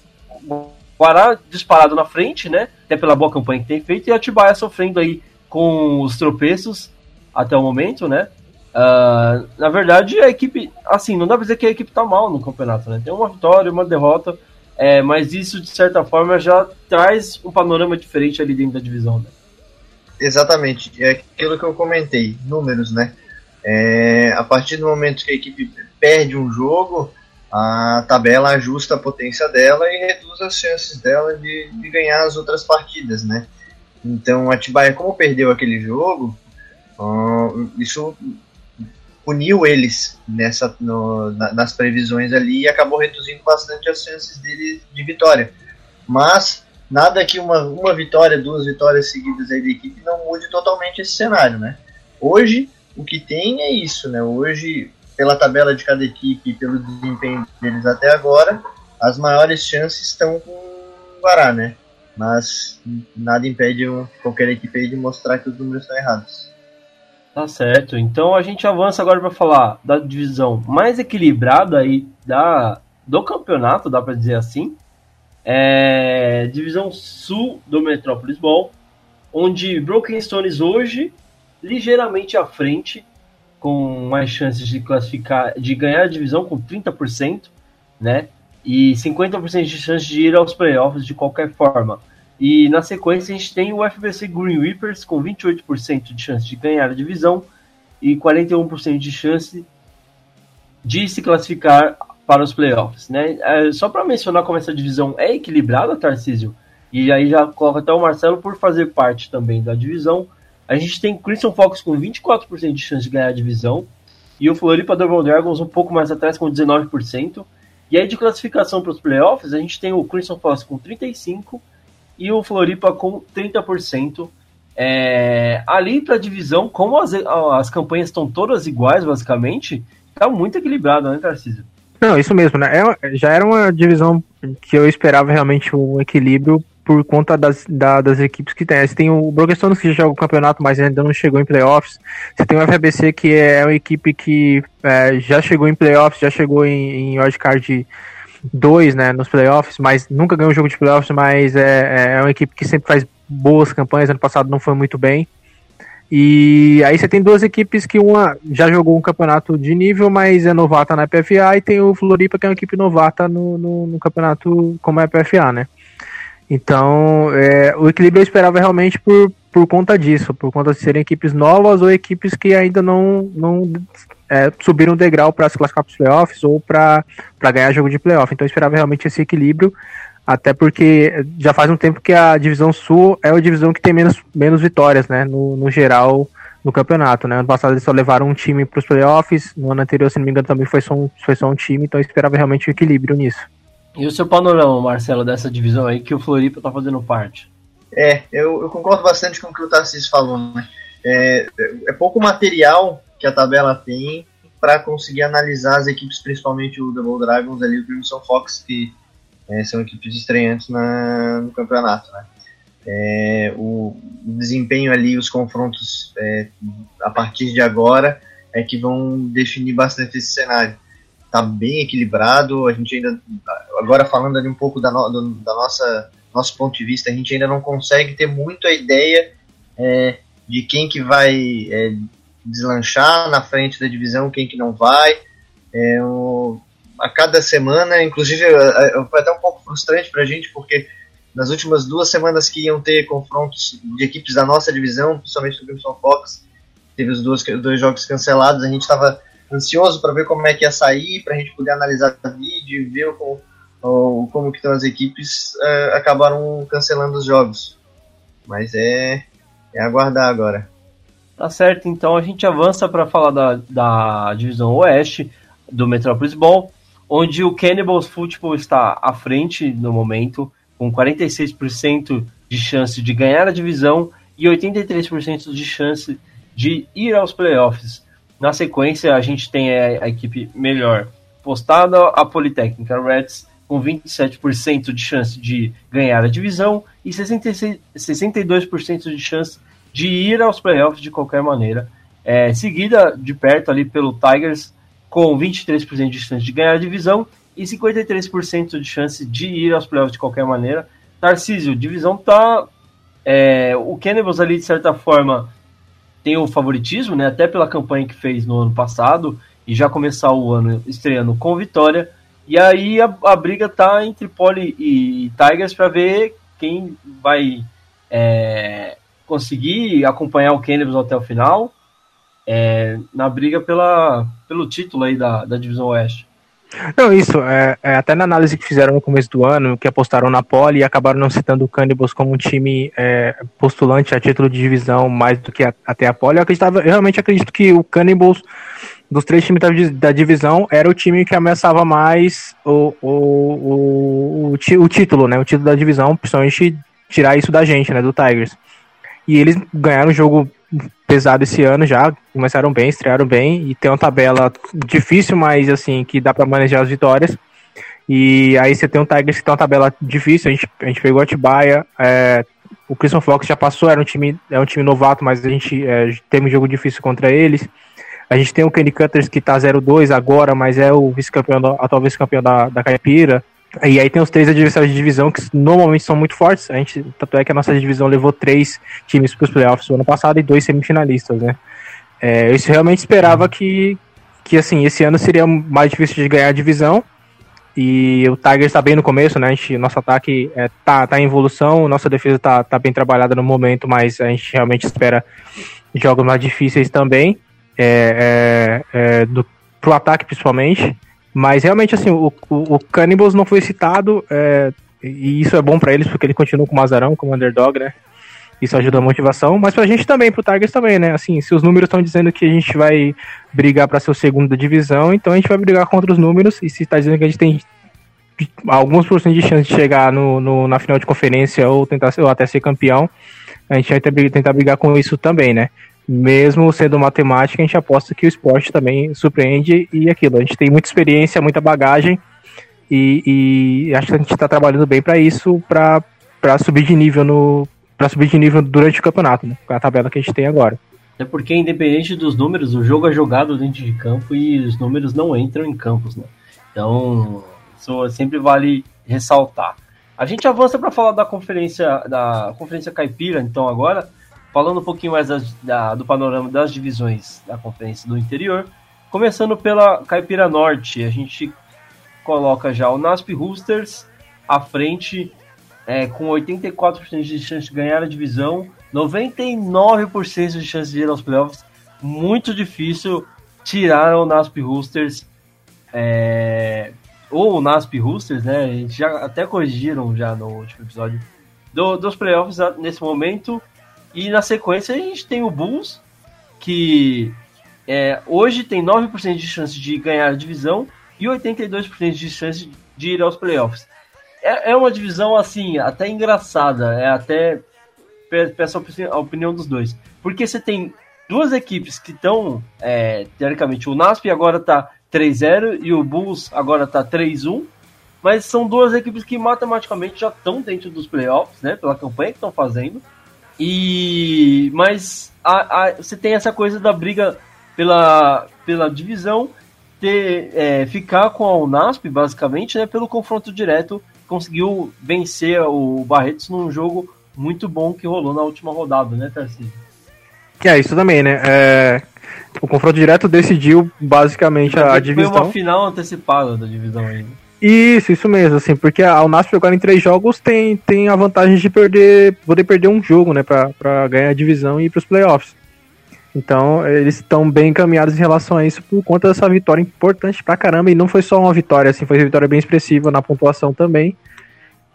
Guará disparado na frente, né? Até pela boa campanha que tem feito, e Atibaia sofrendo aí com os tropeços até o momento, né? Uh, na verdade, a equipe, assim, não dá pra dizer que a equipe tá mal no campeonato, né? Tem uma vitória, uma derrota, é, mas isso, de certa forma, já traz um panorama diferente ali dentro da divisão, né? Exatamente, é aquilo que eu comentei, números, né? É, a partir do momento que a equipe perde um jogo, a tabela ajusta a potência dela e reduz as chances dela de, de ganhar as outras partidas, né? Então, a Atibaia, como perdeu aquele jogo, uh, isso puniu eles nessa, no, na, nas previsões ali e acabou reduzindo bastante as chances dele de vitória. Mas nada que uma, uma vitória, duas vitórias seguidas aí da equipe não mude totalmente esse cenário, né? Hoje, o que tem é isso, né? Hoje pela tabela de cada equipe e pelo desempenho deles até agora, as maiores chances estão com Guará, né? Mas nada impede qualquer equipe de mostrar que os números estão errados. Tá certo. Então a gente avança agora para falar da divisão mais equilibrada aí da, do campeonato, dá para dizer assim. É, divisão sul do Metrópolis Ball, onde Broken Stones hoje ligeiramente à frente, com mais chances de classificar, de ganhar a divisão com 30%, né? E 50% de chance de ir aos playoffs de qualquer forma. E na sequência a gente tem o FBC Green Reapers com 28% de chance de ganhar a divisão e 41% de chance de se classificar para os playoffs, né? É, só para mencionar como essa divisão é equilibrada, Tarcísio, e aí já coloca até o Marcelo por fazer parte também da divisão. A gente tem Crimson Fox com 24% de chance de ganhar a divisão e o Floripa Double Dragons um pouco mais atrás com 19%. E aí de classificação para os playoffs, a gente tem o Crimson Fox com 35% e o Floripa com 30%. É, ali para a divisão, como as, as campanhas estão todas iguais, basicamente, tá muito equilibrado, né, Tarcísio? Não, isso mesmo, né? É, já era uma divisão que eu esperava realmente um equilíbrio por conta das, da, das equipes que tem. Você tem o Brokestones que já joga o campeonato, mas ainda não chegou em playoffs. Você tem o FBC que é uma equipe que é, já chegou em playoffs, já chegou em, em wildcard 2 né, nos playoffs, mas nunca ganhou um jogo de playoffs, mas é, é uma equipe que sempre faz boas campanhas. Ano passado não foi muito bem. E aí você tem duas equipes que uma já jogou um campeonato de nível, mas é novata na PFA, e tem o Floripa, que é uma equipe novata no, no, no campeonato como é a PFA, né? Então, é, o equilíbrio eu esperava realmente por, por conta disso, por conta de serem equipes novas ou equipes que ainda não, não é, subiram o degrau para se classificar para os playoffs ou para ganhar jogo de playoff. Então, eu esperava realmente esse equilíbrio, até porque já faz um tempo que a divisão sul é a divisão que tem menos, menos vitórias, né, no, no geral no campeonato, né? Ano passado eles só levaram um time para os playoffs, no ano anterior, se não me engano, também foi só um, foi só um time, então eu esperava realmente o equilíbrio nisso. E o seu panorama, Marcelo, dessa divisão aí que o Floripa está fazendo parte? É, eu, eu, concordo bastante com o que o Tarcísio falou. Né? É, é pouco material que a tabela tem para conseguir analisar as equipes, principalmente o Double Dragons ali, o Crimson Fox, que é, são equipes estreantes na, no campeonato. Né? É, o, desempenho ali, os confrontos é, a partir de agora é que vão definir bastante esse cenário tá bem equilibrado. A gente ainda, agora falando ali um pouco da, no, do, da nossa nosso ponto de vista, a gente ainda não consegue ter muito a ideia é, de quem que vai é, deslanchar na frente da divisão, quem que não vai. É, o, a cada semana, inclusive, foi até um pouco frustrante para a gente, porque nas últimas duas semanas que iam ter confrontos de equipes da nossa divisão, principalmente do Crimson Fox, teve os dois, dois jogos cancelados, a gente estava ansioso para ver como é que ia sair, para a gente poder analisar vídeo, ver como, como que estão as equipes, uh, acabaram cancelando os jogos. Mas é, é aguardar agora. Tá certo, então a gente avança para falar da, da divisão oeste do Metropolis Ball, onde o Cannibals Football está à frente no momento, com 46% de chance de ganhar a divisão e 83% de chance de ir aos playoffs. Na sequência, a gente tem a, a equipe melhor postada, a Politécnica Reds, com 27% de chance de ganhar a divisão e 66, 62% de chance de ir aos playoffs de qualquer maneira. É, seguida de perto ali pelo Tigers, com 23% de chance de ganhar a divisão e 53% de chance de ir aos playoffs de qualquer maneira. Tarcísio, divisão tá. É, o Cannibals ali, de certa forma, tem o favoritismo, né? Até pela campanha que fez no ano passado e já começar o ano estreando com vitória. E aí a, a briga tá entre Poli e, Tigers para ver quem vai é, conseguir acompanhar o Cannibals até o final é, na briga pela, pelo título aí da, da divisão oeste. Não, isso, é, é, até na análise que fizeram no começo do ano, que apostaram na Poli e acabaram não citando o Cannibals como um time é, postulante a título de divisão mais do que a, até a Poli, eu, acreditava, eu realmente acredito que o Cannibals, dos três times da, da divisão, era o time que ameaçava mais o, o, o, o, o título, né, o título da divisão, principalmente tirar isso da gente, né, do Tigers. E eles ganharam o jogo pesado esse ano já, começaram bem, estrearam bem e tem uma tabela difícil, mas assim, que dá para manejar as vitórias. E aí você tem um Tigers que tem uma tabela difícil, a gente, a gente pegou a Atibaia, é, o Christian Fox já passou, era um time, é um time novato, mas a gente é, teve um jogo difícil contra eles. A gente tem o Kenny Cutters que tá 0-2 agora, mas é o vice-campeão, atual vice-campeão da, da Caipira. E aí tem os três adversários de divisão que normalmente são muito fortes. A gente, tanto é que a nossa divisão levou três times para os playoffs no ano passado e dois semifinalistas, né? É, eu realmente esperava que, que assim, esse ano seria mais difícil de ganhar a divisão. E o Tigers está bem no começo, né? A gente, nosso ataque é, tá, tá em evolução, nossa defesa tá, tá bem trabalhada no momento, mas a gente realmente espera jogos mais difíceis também, é, é, é, do, pro ataque principalmente. Mas realmente, assim, o, o, o Cannibals não foi citado, é, e isso é bom para eles, porque ele continua com o Mazarão como underdog, né? Isso ajuda a motivação, mas pra gente também, pro Tigers também, né? Assim, se os números estão dizendo que a gente vai brigar para ser o segundo da divisão, então a gente vai brigar contra os números, e se tá dizendo que a gente tem alguns por cento de chance de chegar no, no, na final de conferência ou tentar ou até ser campeão, a gente vai tentar brigar com isso também, né? Mesmo sendo matemática, a gente aposta que o esporte também surpreende e aquilo. A gente tem muita experiência, muita bagagem e, e acho que a gente está trabalhando bem para isso, para subir de nível no, para subir de nível durante o campeonato, né? Com a tabela que a gente tem agora. É porque, independente dos números, o jogo é jogado dentro de campo e os números não entram em campos, né? Então, isso sempre vale ressaltar. A gente avança para falar da conferência da conferência caipira, então agora falando um pouquinho mais das, da, do panorama das divisões da conferência do interior, começando pela caipira norte, a gente coloca já o Nasp Roosters à frente é, com 84% de chance de ganhar a divisão, 99% de chance de ir aos playoffs. Muito difícil tirar o Nasp Roosters é, ou o Nasp Roosters, né? A gente já até corrigiram já no último episódio do, dos playoffs nesse momento. E na sequência a gente tem o Bulls, que é, hoje tem 9% de chance de ganhar a divisão e 82% de chance de ir aos playoffs é, é uma divisão assim, até engraçada. É até peço a opinião dos dois. Porque você tem duas equipes que estão, é, teoricamente, o NASP agora tá 3-0 e o Bulls agora tá 3-1. Mas são duas equipes que matematicamente já estão dentro dos playoffs, né? Pela campanha que estão fazendo. E mas a, a, você tem essa coisa da briga pela, pela divisão ter, é, ficar com a Unasp, basicamente, né, pelo confronto direto conseguiu vencer o Barretos num jogo muito bom que rolou na última rodada, né, Tarcísio? Que é isso também, né? É... O confronto direto decidiu basicamente a, a divisão. Foi uma final antecipada da divisão ainda. Isso, isso mesmo, assim, porque a Unasp agora em três jogos tem, tem a vantagem de perder, poder perder um jogo, né, pra, pra ganhar a divisão e ir pros playoffs. Então, eles estão bem encaminhados em relação a isso por conta dessa vitória importante pra caramba. E não foi só uma vitória, assim, foi uma vitória bem expressiva na pontuação também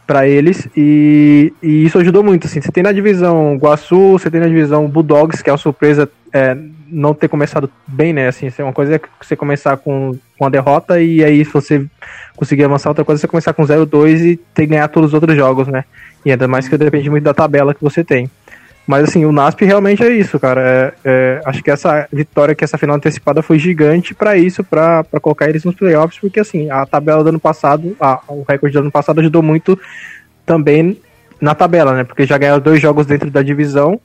para eles. E, e, isso ajudou muito. Assim, você tem na divisão Guaçu, você tem na divisão Bulldogs, que é uma surpresa é, não ter começado bem, né? Assim, é uma coisa é você começar com, com a derrota e aí se você conseguir avançar, outra coisa você começar com 0-2 e ter que ganhar todos os outros jogos, né? E ainda mais que depende muito da tabela que você tem. Mas assim, o NASP realmente é isso, cara. É, é, acho que essa vitória, que essa final antecipada foi gigante para isso, para colocar eles nos playoffs, porque assim, a tabela do ano passado, a, o recorde do ano passado ajudou muito também na tabela, né? Porque já ganharam dois jogos dentro da divisão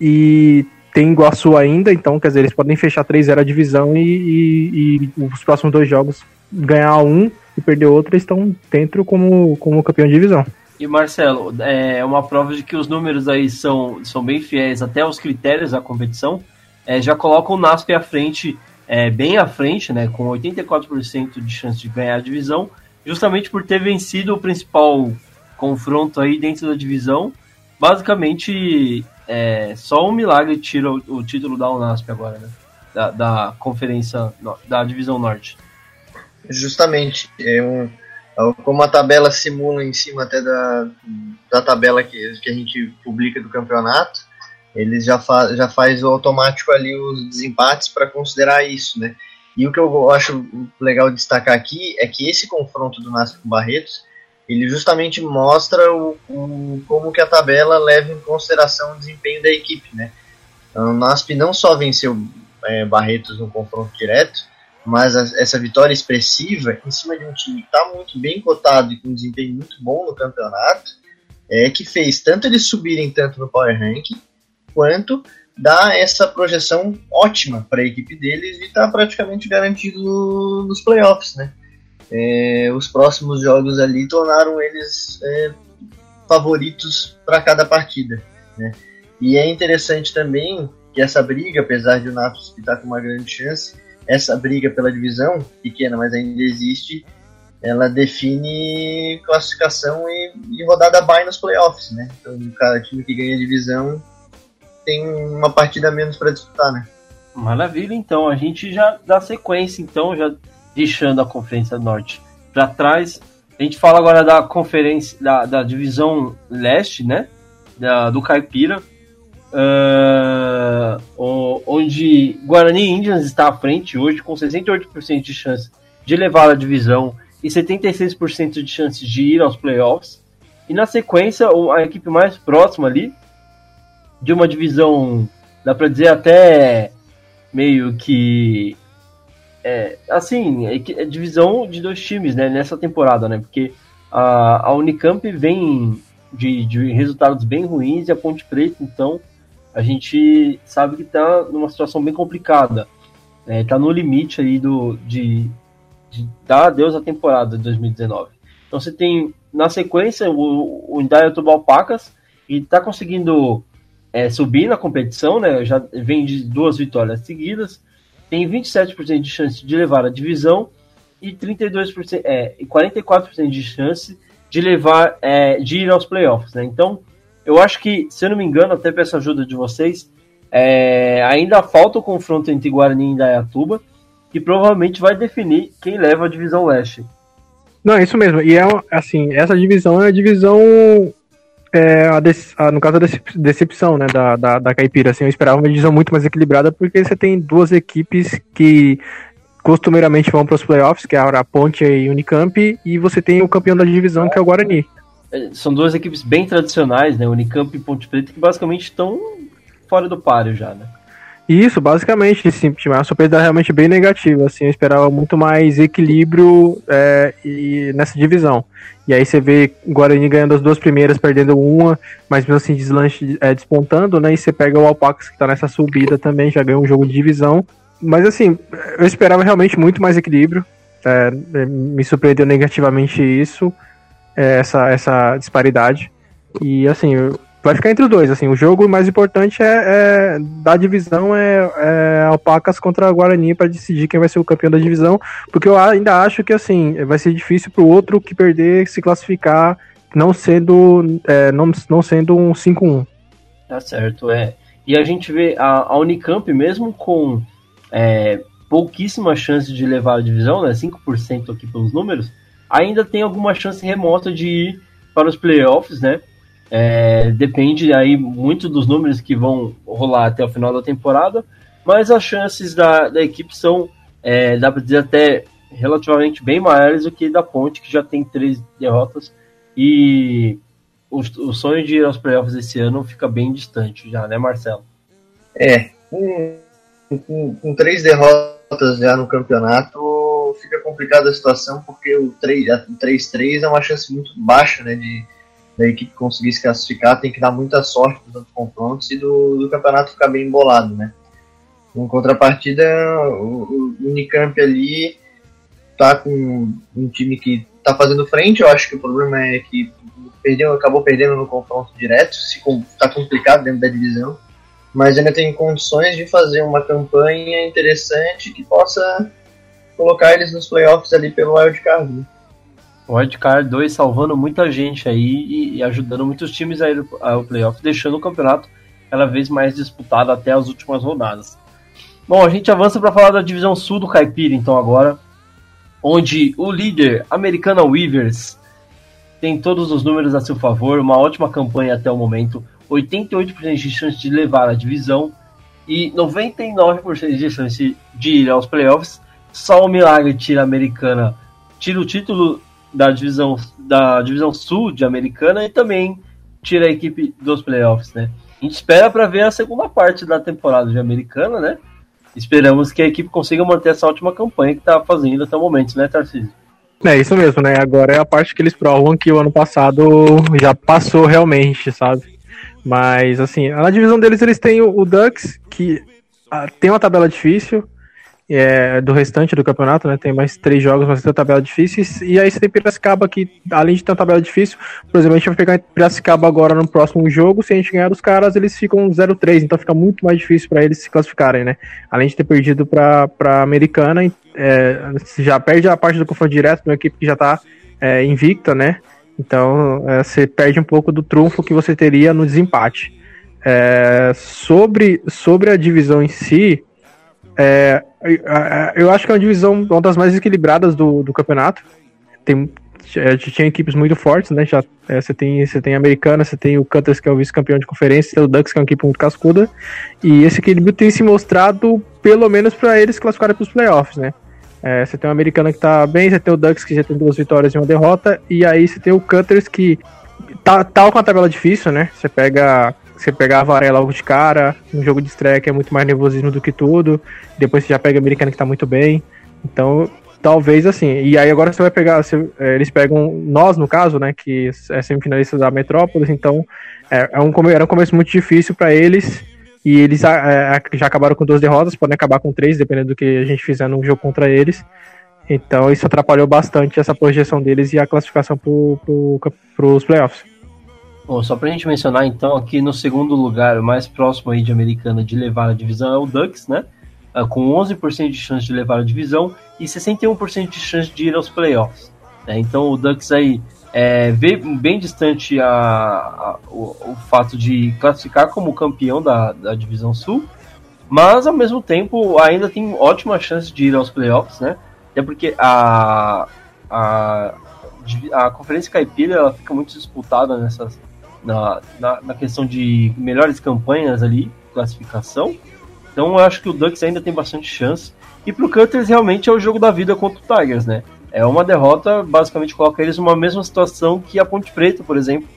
e tem Iguaçu ainda, então quer dizer, eles podem fechar 3-0 a divisão e, e, e, os próximos dois jogos ganhar um e perder outro, eles estão dentro como, como campeão de divisão. E Marcelo, é uma prova de que os números aí são, são bem fiéis até os critérios da competição. É, já coloca o NASP à frente, é, bem à frente, né, com 84% de chance de ganhar a divisão, justamente por ter vencido o principal confronto aí dentro da divisão. Basicamente, é, só um milagre tira o, o título da Unasp agora, né? Da, da conferência, da divisão norte. Justamente, é um então, como a tabela simula em cima até da, da tabela que, que a gente publica do campeonato, eles já, fa, já faz o automático ali os desempates para considerar isso, né? E o que eu acho legal destacar aqui é que esse confronto do Nasp com Barretos, ele justamente mostra o, o, como que a tabela leva em consideração o desempenho da equipe, né? Então, o Nasp não só venceu é, Barretos no confronto direto, mas a, essa vitória expressiva em cima de um time que está muito bem cotado e com um desempenho muito bom no campeonato, é que fez tanto eles subirem tanto no Power Ranking, quanto dar essa projeção ótima para a equipe deles e estar tá praticamente garantido no, nos playoffs, né? É, os próximos jogos ali tornaram eles é, favoritos para cada partida, né? E é interessante também que essa briga, apesar de o Natos estar com uma grande chance, essa briga pela divisão, pequena, mas ainda existe, ela define classificação e, e rodada bye nos playoffs, né? Então, o time que ganha a divisão tem uma partida menos para disputar, né? Maravilha, então a gente já dá sequência, então já deixando a Conferência Norte para trás, a gente fala agora da conferência da, da divisão leste, né? Da, do Caipira, uh, onde Guarani Indians está à frente hoje com 68% de chance de levar a divisão e 76% de chance de ir aos playoffs. E na sequência, a equipe mais próxima ali, de uma divisão, dá para dizer até meio que. É, assim, é, é divisão de dois times né, nessa temporada, né? Porque a, a Unicamp vem de, de resultados bem ruins e a Ponte Preta, então, a gente sabe que está numa situação bem complicada. Está é, no limite aí do, de, de dar adeus à temporada de 2019. Então você tem, na sequência, o, o Indaiatuba Pacas, e está conseguindo é, subir na competição, né? Já vem de duas vitórias seguidas, tem 27% de chance de levar a divisão e 32%, é, 44% de chance de levar, é, de ir aos playoffs, né? Então, eu acho que, se eu não me engano, até peço ajuda de vocês, é, ainda falta o confronto entre Guarani e Indaiatuba, que provavelmente vai definir quem leva a divisão leste. Não, é isso mesmo. E é assim, essa divisão é a divisão. É, a, a no caso a decepção né, da, da, da Caipira. Assim, eu esperava uma divisão muito mais equilibrada, porque você tem duas equipes que costumeiramente vão para os playoffs, que é a Ponte e Unicamp, e você tem o campeão da divisão, que é o Guarani. É, são duas equipes bem tradicionais, né? Unicamp e Ponte Preta, que basicamente estão fora do páreo já, né? Isso, basicamente, time é uma surpresa realmente bem negativa, assim, eu esperava muito mais equilíbrio é, e nessa divisão. E aí você vê Guarani ganhando as duas primeiras, perdendo uma, mas mesmo assim deslanche, é, despontando, né? E você pega o Alpacas que tá nessa subida também, já ganhou um jogo de divisão. Mas assim, eu esperava realmente muito mais equilíbrio. É, me surpreendeu negativamente isso, é, essa, essa disparidade. E assim, vai ficar entre os dois. Assim, o jogo mais importante é, é da divisão é, é Alpacas contra Guarani para decidir quem vai ser o campeão da divisão, porque eu ainda acho que assim vai ser difícil para o outro que perder se classificar, não sendo é, não, não sendo um 5-1. Tá certo, é. E a gente vê a, a Unicamp mesmo com é, pouquíssima chance de levar a divisão, né? 5% aqui pelos números, ainda tem alguma chance remota de ir para os playoffs, né? É, depende aí muito dos números que vão rolar até o final da temporada, mas as chances da, da equipe são, é, dá para dizer, até relativamente bem maiores do que da Ponte, que já tem três derrotas, e o, o sonho de ir aos playoffs esse ano fica bem distante já, né, Marcelo? É, com, com, com três derrotas já no campeonato, fica complicada a situação, porque o 3-3 é uma chance muito baixa né, de da equipe conseguir se classificar, tem que dar muita sorte nos confrontos e do, do campeonato ficar bem embolado, né? Em contrapartida, o, o Unicamp ali tá com um time que tá fazendo frente, eu acho que o problema é que perdeu, acabou perdendo no confronto direto, se tá complicado dentro da divisão, mas ainda tem condições de fazer uma campanha interessante que possa colocar eles nos playoffs ali pelo wildcard. Né? Wildcard 2 salvando muita gente aí e, e ajudando muitos times a ir ao playoff, deixando o campeonato cada vez mais disputado até as últimas rodadas. Bom, a gente avança para falar da divisão sul do Caipira, então, agora, onde o líder, Americana Weavers, tem todos os números a seu favor, uma ótima campanha até o momento, 88% de chance de levar a divisão e 99% de chance de ir aos playoffs. Só o milagre tira a Americana, tira o título da divisão, da divisão sul de Americana e também tira a equipe dos playoffs, né? A gente espera para ver a segunda parte da temporada de Americana, né? esperamos que a equipe consiga manter essa ótima campanha que está fazendo até o momento, né, Tarcísio? É isso mesmo, né? Agora é a parte que eles provam que o ano passado já passou realmente, sabe? Mas, assim, na divisão deles eles têm o, o Ducks, que ah, tem uma tabela difícil, é, do restante do campeonato, né? Tem mais três jogos, mas tem uma tabela difícil. E aí você tem Piracicaba que, além de ter uma tabela difícil, por exemplo, a gente vai pegar Piracicaba agora no próximo jogo. Se a gente ganhar dos caras, eles ficam 0-3, então fica muito mais difícil para eles se classificarem, né? Além de ter perdido para a Americana, é, já perde a parte do confronto direto de uma equipe que já tá é, invicta, né? Então é, você perde um pouco do trunfo que você teria no desempate. É, sobre, sobre a divisão em si, é, eu acho que é uma divisão uma das mais equilibradas do, do campeonato. Tem, tinha equipes muito fortes, né? Já, é, você, tem, você tem a Americana, você tem o Cutters, que é o vice-campeão de conferência, tem o Ducks, que é uma equipe muito cascuda. E esse equilíbrio tem se mostrado, pelo menos, para eles classificarem para os playoffs, né? É, você tem o Americana que tá bem, você tem o Ducks que já tem duas vitórias e uma derrota, e aí você tem o Cutters que tá, tá com a tabela difícil, né? Você pega você pegar a Varela logo de cara, um jogo de estreia que é muito mais nervosismo do que tudo, depois você já pega a Americana que tá muito bem. Então, talvez assim. E aí agora você vai pegar, você, é, eles pegam nós, no caso, né, que é semifinalista da Metrópolis, então é, é um, era um começo muito difícil para eles. E eles é, já acabaram com duas derrotas, podem acabar com três, dependendo do que a gente fizer no jogo contra eles. Então isso atrapalhou bastante essa projeção deles e a classificação para os playoffs. Bom, só pra gente mencionar então, aqui no segundo lugar, o mais próximo aí de Americana de levar a divisão é o Ducks, né? Uh, com 11% de chance de levar a divisão e 61% de chance de ir aos playoffs. Né? Então o Ducks aí é, vê bem distante a, a o, o, fato de classificar como campeão da, da divisão sul, mas ao mesmo tempo ainda tem ótima chance de ir aos playoffs, né? Até porque a, a, a Conferência Caipira ela fica muito disputada nessas na, na, na, questão de melhores campanhas ali, classificação. Então eu acho que o Ducks ainda tem bastante chance. E pro Cutters realmente é o jogo da vida contra o Tigers, né? É uma derrota, basicamente coloca eles numa mesma situação que a Ponte Preta, por exemplo,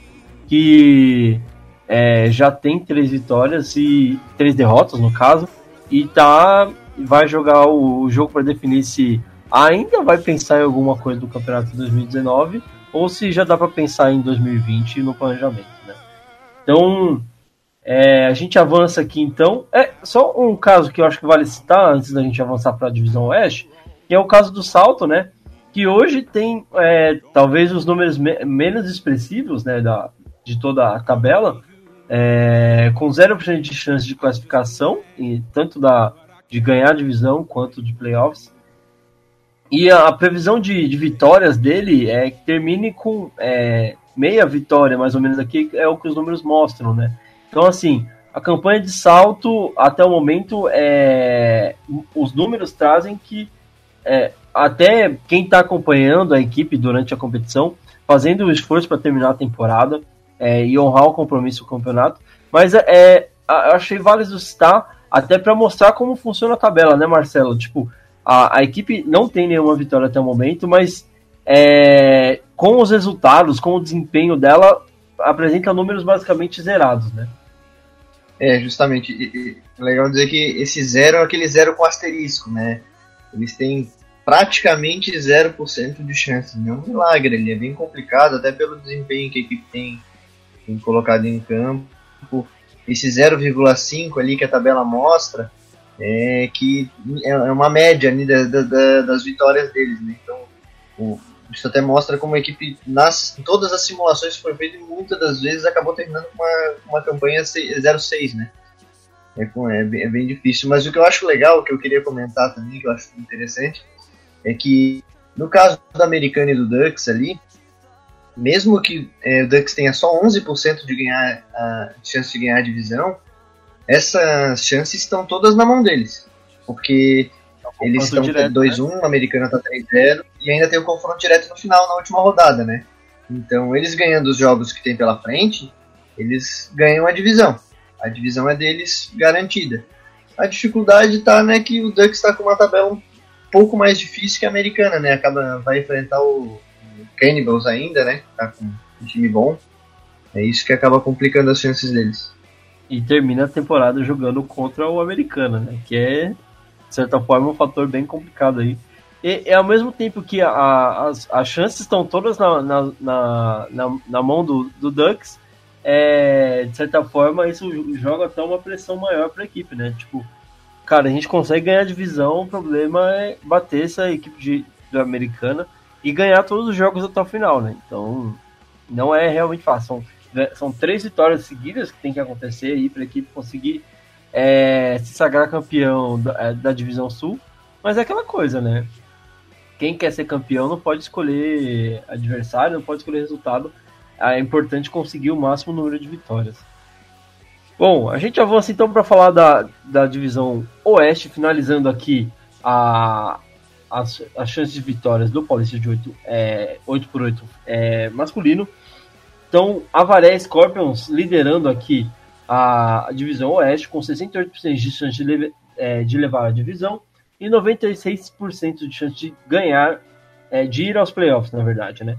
que é, já tem três vitórias e três derrotas no caso, e tá vai jogar o, o jogo para definir se ainda vai pensar em alguma coisa do campeonato de 2019 ou se já dá para pensar em 2020 no planejamento? Então, é, a gente avança aqui então. É só um caso que eu acho que vale citar antes da gente avançar para a divisão oeste, que é o caso do Salto, né? Que hoje tem é, talvez os números me menos expressivos, né, da, de toda a tabela, é, com 0% de chance de classificação, e tanto da, de ganhar a divisão quanto de playoffs. E a, a previsão de, de, vitórias dele é que termine com é, meia vitória, mais ou menos aqui, é o que os números mostram, né? Então, assim, a campanha de salto, até o momento, é, os números trazem que é, até quem está acompanhando a equipe durante a competição, fazendo o esforço para terminar a temporada é, e honrar o compromisso com o campeonato, mas é eu achei válido citar até para mostrar como funciona a tabela, né, Marcelo? Tipo, a, a equipe não tem nenhuma vitória até o momento, mas é, com os resultados, com o desempenho dela, apresenta números basicamente zerados, né? É, justamente. É legal dizer que esse zero é aquele zero com asterisco, né? Eles têm praticamente 0% de chance. Não é um milagre, ele é bem complicado, até pelo desempenho que a equipe tem, tem colocado em campo. Esse 0,5 ali que a tabela mostra, é, que é, é uma média né, da, da, das vitórias deles. Né? Então, o, isso até mostra como a equipe, nas, em todas as simulações que foi feita, muitas das vezes acabou terminando com uma, uma campanha 0-6, né? É, é, bem, é bem difícil. Mas o que eu acho legal, que eu queria comentar também, que eu acho interessante, é que no caso do Americano e do Ducks ali, mesmo que é, o Ducks tenha só 11% de ganhar a chance de ganhar a divisão, essas chances estão todas na mão deles. Porque eles estão 2-1, né? o americano está 3-0, e ainda tem o confronto direto no final, na última rodada, né? Então, eles ganhando os jogos que tem pela frente, eles ganham a divisão. A divisão é deles garantida. A dificuldade está né, que o Ducks está com uma tabela um pouco mais difícil que a americana, né? Acaba, vai enfrentar o, o Cannibals ainda, né? Tá com um time bom. É isso que acaba complicando as chances deles e termina a temporada jogando contra o americano, né? Que é de certa forma, um fator bem complicado aí. E, e ao mesmo tempo que a, as, as chances estão todas na, na, na, na, na mão do, do Ducks, é, de certa forma, isso joga até uma pressão maior para a equipe, né? Tipo, cara, a gente consegue ganhar a divisão, o problema é bater essa equipe de, de americana e ganhar todos os jogos até o final, né? Então, não é realmente fácil. São, são três vitórias seguidas que tem que acontecer aí para a equipe conseguir é, se sagrar campeão da, é, da, divisão sul. Mas é aquela coisa, né? Quem quer ser campeão não pode escolher adversário, não pode escolher resultado. É importante conseguir o máximo número de vitórias. Bom, a gente avança então para falar da, da divisão oeste, finalizando aqui a, as, as chances de vitórias do Paulista de 8, é, 8 por 8 é, masculino. Então, Avaré Scorpions liderando aqui a, divisão Oeste com 68% de chance de, leve, é, de, levar a divisão e 96% de chance de ganhar, é, de ir aos playoffs, na verdade, né?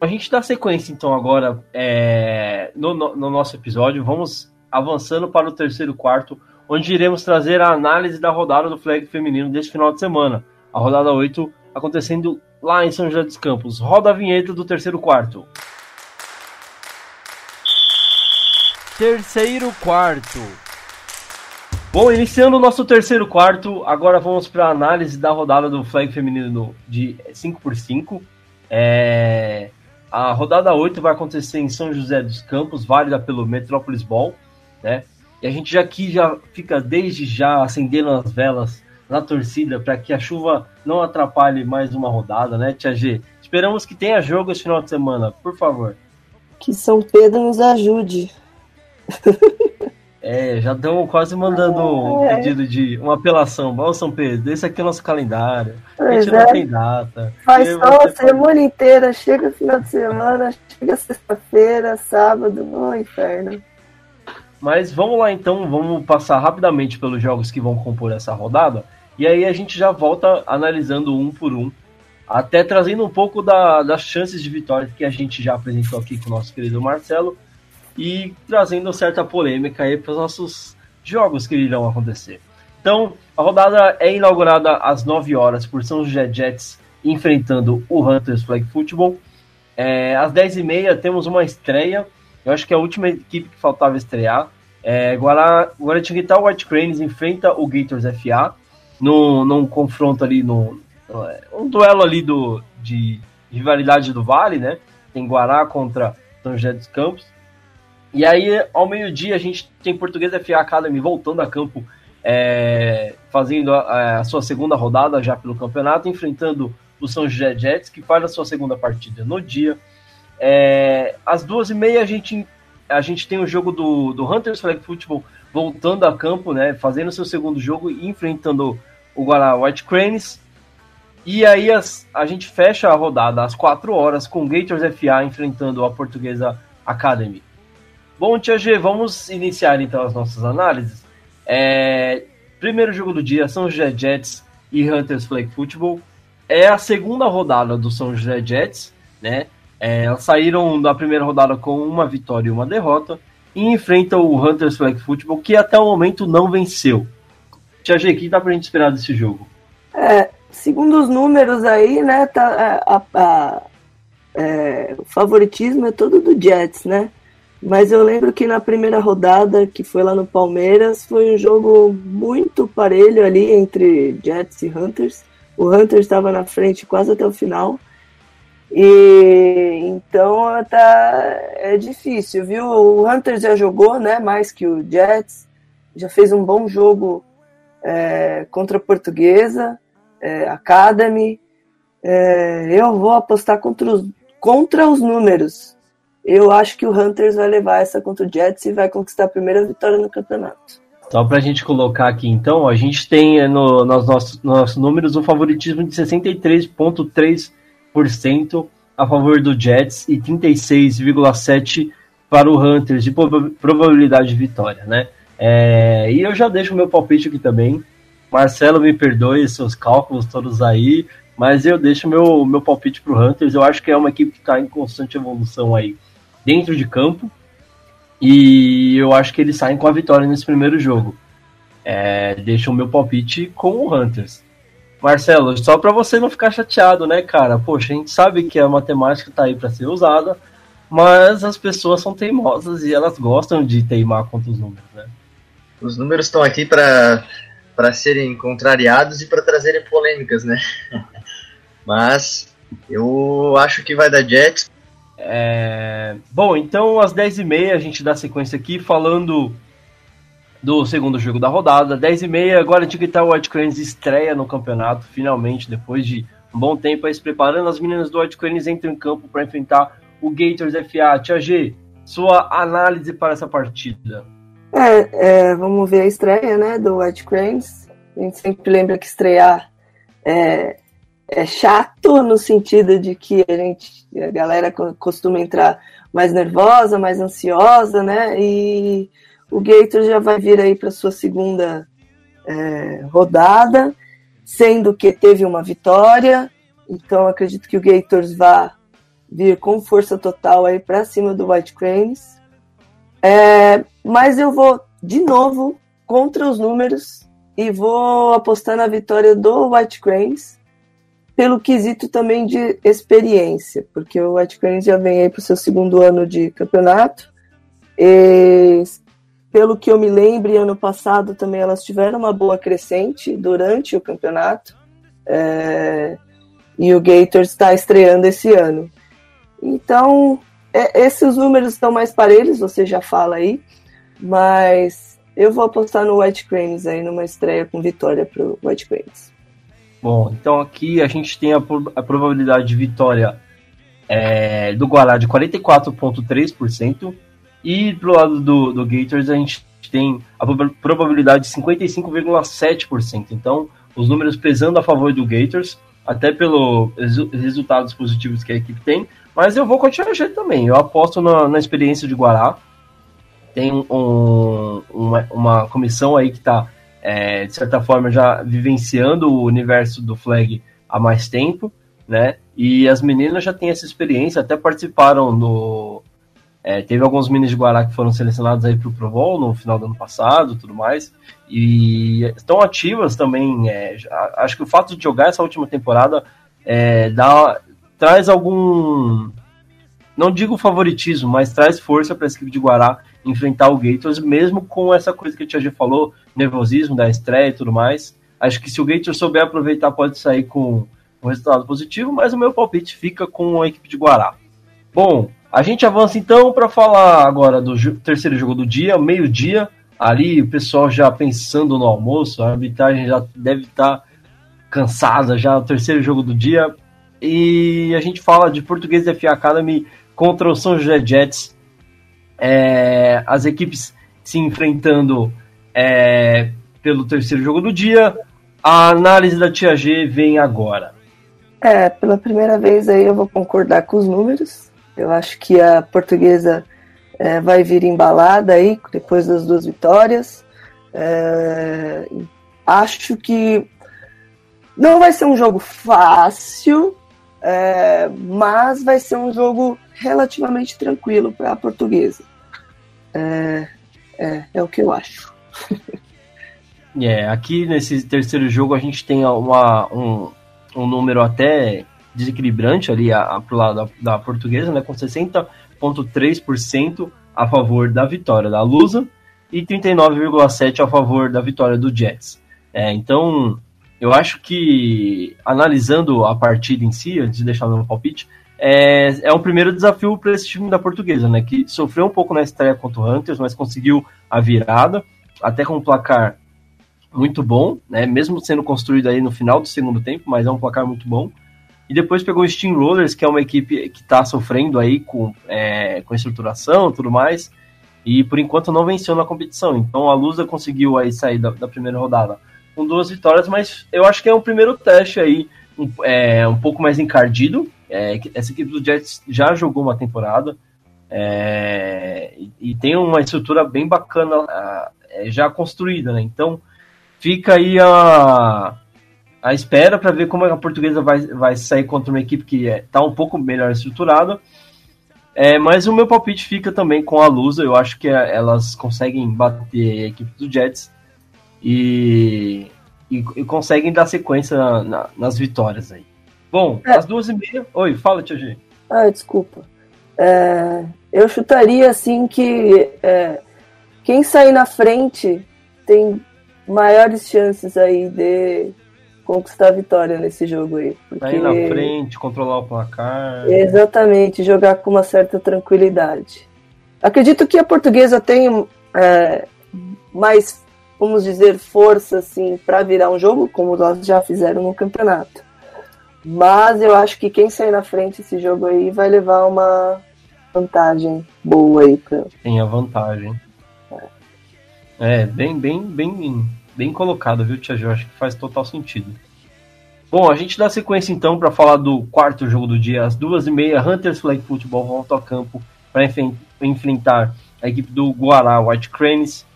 A gente dá sequência, então, agora é, no, no, no nosso episódio. Vamos avançando para o terceiro quarto, onde iremos trazer a análise da rodada do flag feminino deste final de semana. A rodada 8 acontecendo lá em São José dos Campos. Roda a vinheta do terceiro quarto. Terceiro quarto. Bom, iniciando o nosso terceiro quarto, agora vamos para a análise da rodada do flag feminino de 5x5. É... A rodada 8 vai acontecer em São José dos Campos, válida pelo Metrópolis Ball, né? E a gente já aqui já fica desde já acendendo as velas na torcida para que a chuva não atrapalhe mais uma rodada, né, Tia G? Esperamos que tenha jogo esse final de semana, por favor. Que São Pedro nos ajude. É, já estão quase mandando um é. pedido de uma apelação. Bom, São Pedro, esse aqui é o nosso calendário. a gente não é. tem data. Faz só a semana inteira, chega final de semana, chega sexta-feira, sábado, no inferno. Mas vamos lá então, vamos passar rapidamente pelos jogos que vão compor essa rodada. E aí a gente já volta analisando um por um. Até trazendo um pouco da, das chances de vitória que a gente já apresentou aqui com o nosso querido Marcelo e trazendo certa polêmica aí para os nossos jogos que irão acontecer. Então, a rodada é inaugurada às 9 horas por São José Jets enfrentando o Hunters Flag Football. É, às 10h30 temos uma estreia. Eu acho que é a última equipe que faltava estrear. É, Guaratinguetá White Cranes enfrenta o Gators FA num, num confronto ali, no, um duelo ali do, de rivalidade do Vale, né? Tem Guará contra São José dos Campos. E aí, ao meio-dia, a gente tem Português FA Academy voltando a campo, é, fazendo a, a, sua segunda rodada já pelo campeonato, enfrentando o São José Jets, que faz a sua segunda partida no dia. É, às duas e meia, a gente, a gente tem o jogo do, do Hunters Flag Football voltando a campo, né, fazendo seu segundo jogo e enfrentando o Guará White Cranes. E aí as, a gente fecha a rodada às quatro horas com o Gators FA enfrentando a Portuguesa Academy. Bom, Tia G, vamos iniciar então as nossas análises. É, primeiro jogo do dia, São José Jets e Hunters Flag Football. É a segunda rodada do São José Jets, né? É, elas saíram da primeira rodada com uma vitória e uma derrota e enfrentam o Hunters Flag Football, que até o momento não venceu. Tia G, o que dá pra gente esperar desse jogo? É, segundo os números aí, né, tá, a, a, é, o favoritismo é todo do Jets, né? Mas eu lembro que na primeira rodada, que foi lá no Palmeiras, foi um jogo muito parelho ali entre Jets e Hunters. O Hunters estava na frente quase até o final. E então tá, é difícil, viu? O Hunters já jogou né, mais que o Jets, já fez um bom jogo é, contra a Portuguesa, é, Academy. É, eu vou apostar contra os, contra os números eu acho que o Hunters vai levar essa contra o Jets e vai conquistar a primeira vitória no campeonato. Só para a gente colocar aqui, então, a gente tem eh, no, nos nossos, nossos números um favoritismo de 63,3% a favor do Jets e 36,7% para o Hunters de probabilidade de vitória, né? É, e eu já deixo o meu palpite aqui também. Marcelo, me perdoe seus cálculos todos aí, mas eu deixo meu meu palpite para o Hunters. Eu acho que é uma equipe que está em constante evolução aí dentro de campo. E eu acho que eles saem com a vitória nesse primeiro jogo. é, deixa o meu palpite com o Hunters. Marcelo, só para você não ficar chateado, né, cara? Poxa, a gente sabe que a matemática tá aí para ser usada, mas as pessoas são teimosas e elas gostam de teimar contra os números, né? Os números estão aqui para para serem contrariados e para trazerem polêmicas, né? mas eu acho que vai dar Jets. É... Bom, então às 10h30 a gente dá sequência aqui falando do segundo jogo da rodada. 10h30, agora Tiquital White Cranes estreia no campeonato, finalmente, depois de um bom tempo aí se preparando. As meninas do White Cranes entram em campo para enfrentar o Gators FA. Tia G, sua análise para essa partida. É, é, vamos ver a estreia né, do White Cranes. A gente sempre lembra que estrear é, é chato no sentido de que a gente, a galera costuma entrar mais nervosa, mais ansiosa, né? E o Gators já vai vir aí para sua segunda é, rodada, sendo que teve uma vitória. Então acredito que o Gators vá vir com força total aí para cima do White Cranes. É, mas eu vou de novo contra os números e vou apostar na vitória do White Cranes pelo quesito também de experiência, porque o White Cranes já vem aí para o seu segundo ano de campeonato. E pelo que eu me lembro, ano passado também elas tiveram uma boa crescente durante o campeonato. É, e o Gators está estreando esse ano. Então, é, esses números estão mais parelhos, você já fala aí, mas eu vou apostar no White Cranes aí, numa estreia com vitória para o White Cranes. Bom, então aqui a gente tem a, a probabilidade de vitória é, do Guará de 44,3%. E pro lado do, do Gators a gente tem a probabilidade de 55,7%. Então, os números pesando a favor do Gators, até pelos resultados positivos que a equipe tem. Mas eu vou continuar jeito também. Eu aposto na, na experiência de Guará. Tem um, uma, uma comissão aí que está, é, de certa forma, já vivenciando o universo do flag há mais tempo, né? E as meninas já têm essa experiência, até participaram do, é, teve alguns minis de Guará que foram selecionados aí para o Pro Bowl no final do ano passado tudo mais. E estão ativas também. É, acho que o fato de jogar essa última temporada é, dá, traz algum. Não digo favoritismo, mas traz força para a equipe de Guará enfrentar o Gators, mesmo com essa coisa que a Tia falou, nervosismo da estreia e tudo mais. Acho que se o Gators souber aproveitar, pode sair com um resultado positivo, mas o meu palpite fica com a equipe de Guará. Bom, a gente avança então para falar agora do terceiro jogo do dia, meio-dia. Ali o pessoal já pensando no almoço, a arbitragem já deve estar tá cansada já no terceiro jogo do dia. E a gente fala de Português FA Academy contra o São José Jets. É, as equipes se enfrentando é, pelo terceiro jogo do dia. A análise da Tia G vem agora. É, pela primeira vez aí eu vou concordar com os números. Eu acho que a portuguesa é, vai vir embalada aí depois das duas vitórias. É, acho que não vai ser um jogo fácil, é, mas vai ser um jogo relativamente tranquilo para a portuguesa. É, é, é, o que eu acho. É, aqui nesse terceiro jogo a gente tem uma, um, um número até desequilibrante ali a, a, pro lado da, da portuguesa, né, com 60,3% a favor da vitória da Lusa e 39,7% a favor da vitória do Jets. É, então, eu acho que, analisando a partida em si, antes de deixar meu palpite, é, é um primeiro desafio para esse time da portuguesa, né, que sofreu um pouco na estreia contra o Hunters, mas conseguiu a virada, até com um placar muito bom, né, mesmo sendo construído aí no final do segundo tempo, mas é um placar muito bom. E depois pegou o Steamrollers, que é uma equipe que está sofrendo aí com, é, com estruturação e tudo mais. E por enquanto não venceu na competição. Então a Lusa conseguiu aí sair da, da primeira rodada com duas vitórias, mas eu acho que é um primeiro teste aí um, é, um pouco mais encardido. É, essa equipe do Jets já jogou uma temporada é, e, e, tem uma estrutura bem bacana é, já construída, né? Então fica aí a, a espera para ver como a portuguesa vai, vai sair contra uma equipe que está é, um pouco melhor estruturada. É, mas o meu palpite fica também com a Lusa. Eu acho que é, elas conseguem bater a equipe do Jets. e, e, e conseguem dar sequência na, na, nas vitórias aí. Bom, é. às duas e meia. Oi, fala, Tia G. Ah, desculpa. É, eu chutaria assim que é, quem sair na frente tem maiores chances aí de conquistar a vitória nesse jogo aí. Porque... Sair na frente, controlar o placar. Exatamente, jogar com uma certa tranquilidade. Acredito que a portuguesa tem é, mais, vamos dizer, força assim para virar um jogo, como nós já fizeram no campeonato. Mas eu acho que quem sair na frente esse jogo aí vai levar uma vantagem boa aí pra. Tem a vantagem. É, é bem, bem, bem, bem colocado, viu, Tia Jorge? Que faz total sentido. Bom, a gente dá sequência então para falar do quarto jogo do dia, às duas e meia. Hunters Flag Football volta ao campo para enfrentar a equipe do Guará White Cranes.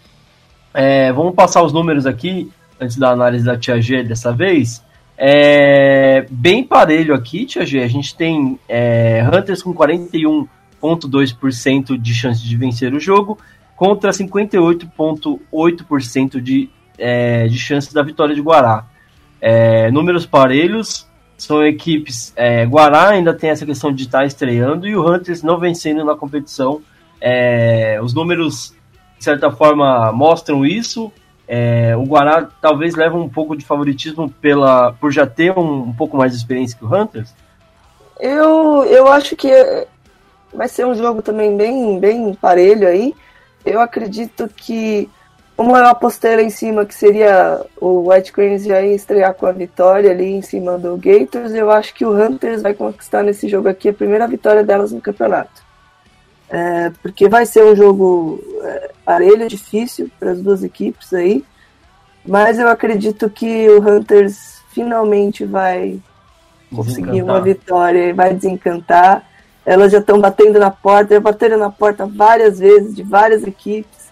É, vamos passar os números aqui antes da análise da Tia G dessa vez. É, bem parelho aqui, Tia G. A gente tem é, Hunters com 41,2% de chance de vencer o jogo contra 58,8% de, é, de chance da vitória de Guará. É, números parelhos, são equipes. É, Guará ainda tem essa questão de estar estreando e o Hunters não vencendo na competição. É, os números, de certa forma, mostram isso. É, o Guará talvez leve um pouco de favoritismo pela, por já ter um, um, pouco mais de experiência que o Hunters? Eu, eu acho que vai ser um jogo também bem, bem parelho aí. Eu acredito que, como eu apostei lá em cima que seria o White Cranes já estrear com a vitória ali em cima do Gators, eu acho que o Hunters vai conquistar nesse jogo aqui a primeira vitória delas no campeonato. É, porque vai ser um jogo é, parelho, difícil para as duas equipes aí. Mas eu acredito que o Hunters finalmente vai conseguir uma vitória e vai desencantar. Elas já estão batendo na porta, já bateram na porta várias vezes de várias equipes.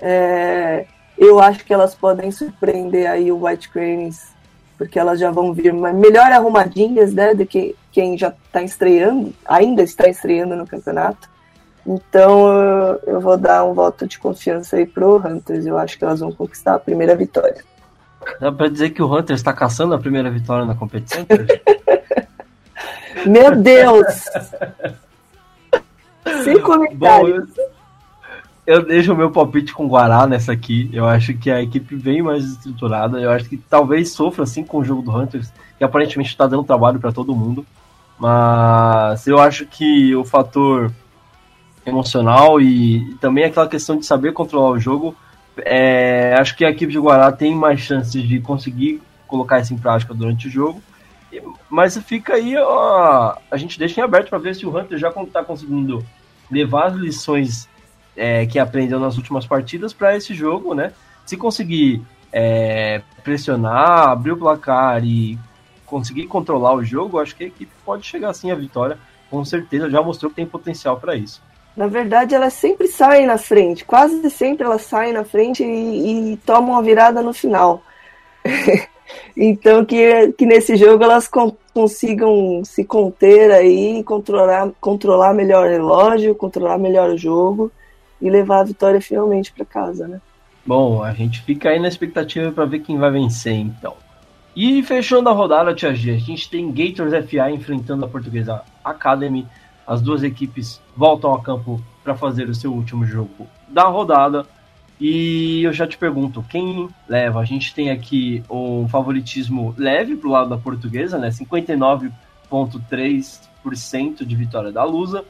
É, eu acho que elas podem surpreender aí o White Cranes, porque elas já vão vir melhor arrumadinhas né, do que quem já está estreando, ainda está estreando no campeonato. Então eu vou dar um voto de confiança aí pro Hunters. Eu acho que elas vão conquistar a primeira vitória. Dá pra dizer que o Hunters está caçando a primeira vitória na competição? Meu Deus! Sem comentários. Bom, eu, eu, deixo o meu palpite com o Guará nessa aqui. Eu acho que a equipe vem mais estruturada. Eu acho que talvez sofra assim com o jogo do Hunters, que aparentemente está dando trabalho para todo mundo. Mas eu acho que o fator emocional e, também aquela questão de saber controlar o jogo. É, acho que a equipe de Guará tem mais chances de conseguir colocar isso em prática durante o jogo. Mas fica aí, ó, a gente deixa em aberto para ver se o Hunter já está conseguindo levar as lições é, que aprendeu nas últimas partidas para esse jogo, né? Se conseguir é, pressionar, abrir o placar e conseguir controlar o jogo, acho que a equipe pode chegar assim à vitória. Com certeza já mostrou que tem potencial para isso. Na verdade, elas sempre saem na frente, quase sempre elas saem na frente e, e tomam a virada no final. então, que, que nesse jogo elas con consigam se conter aí, controlar, controlar melhor o relógio, controlar melhor o jogo e levar a vitória finalmente para casa, né? Bom, a gente fica aí na expectativa para ver quem vai vencer, então. E fechando a rodada, Tia G, a gente tem Gators FA enfrentando a Portuguesa Academy as duas equipes voltam a campo para fazer o seu último jogo da rodada. E eu já te pergunto, quem leva? A gente tem aqui um favoritismo leve pro lado da portuguesa, né? 59,3% de vitória da Lusa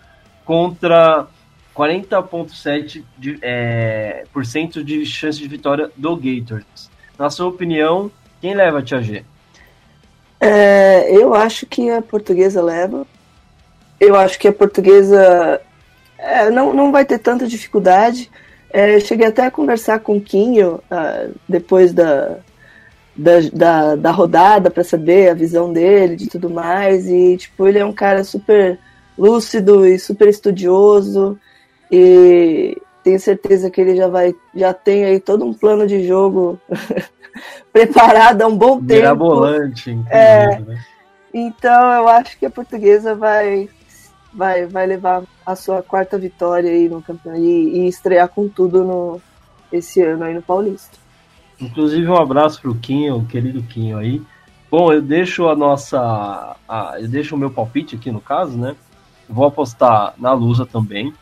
contra 40,7% de, é, por cento de chance de vitória do Gators. Na sua opinião, quem leva, Tia G? É, eu acho que a portuguesa leva, eu acho que a portuguesa é, não, não vai ter tanta dificuldade. É, cheguei até a conversar com o Quinho uh, depois da, da, da, da rodada para saber a visão dele de tudo mais. E tipo, ele é um cara super lúcido e super estudioso. E tenho certeza que ele já vai já tem aí todo um plano de jogo preparado há um bom tempo. Mirabolante, é, né? Então eu acho que a portuguesa vai vai, vai levar a sua quarta vitória aí no campeonato e, e estrear com tudo no, esse ano aí no Paulista. Inclusive um abraço pro Quinho, querido Quinho aí. Bom, eu deixo a nossa. A, eu deixo o meu palpite aqui no caso, né? Vou apostar na Lusa também.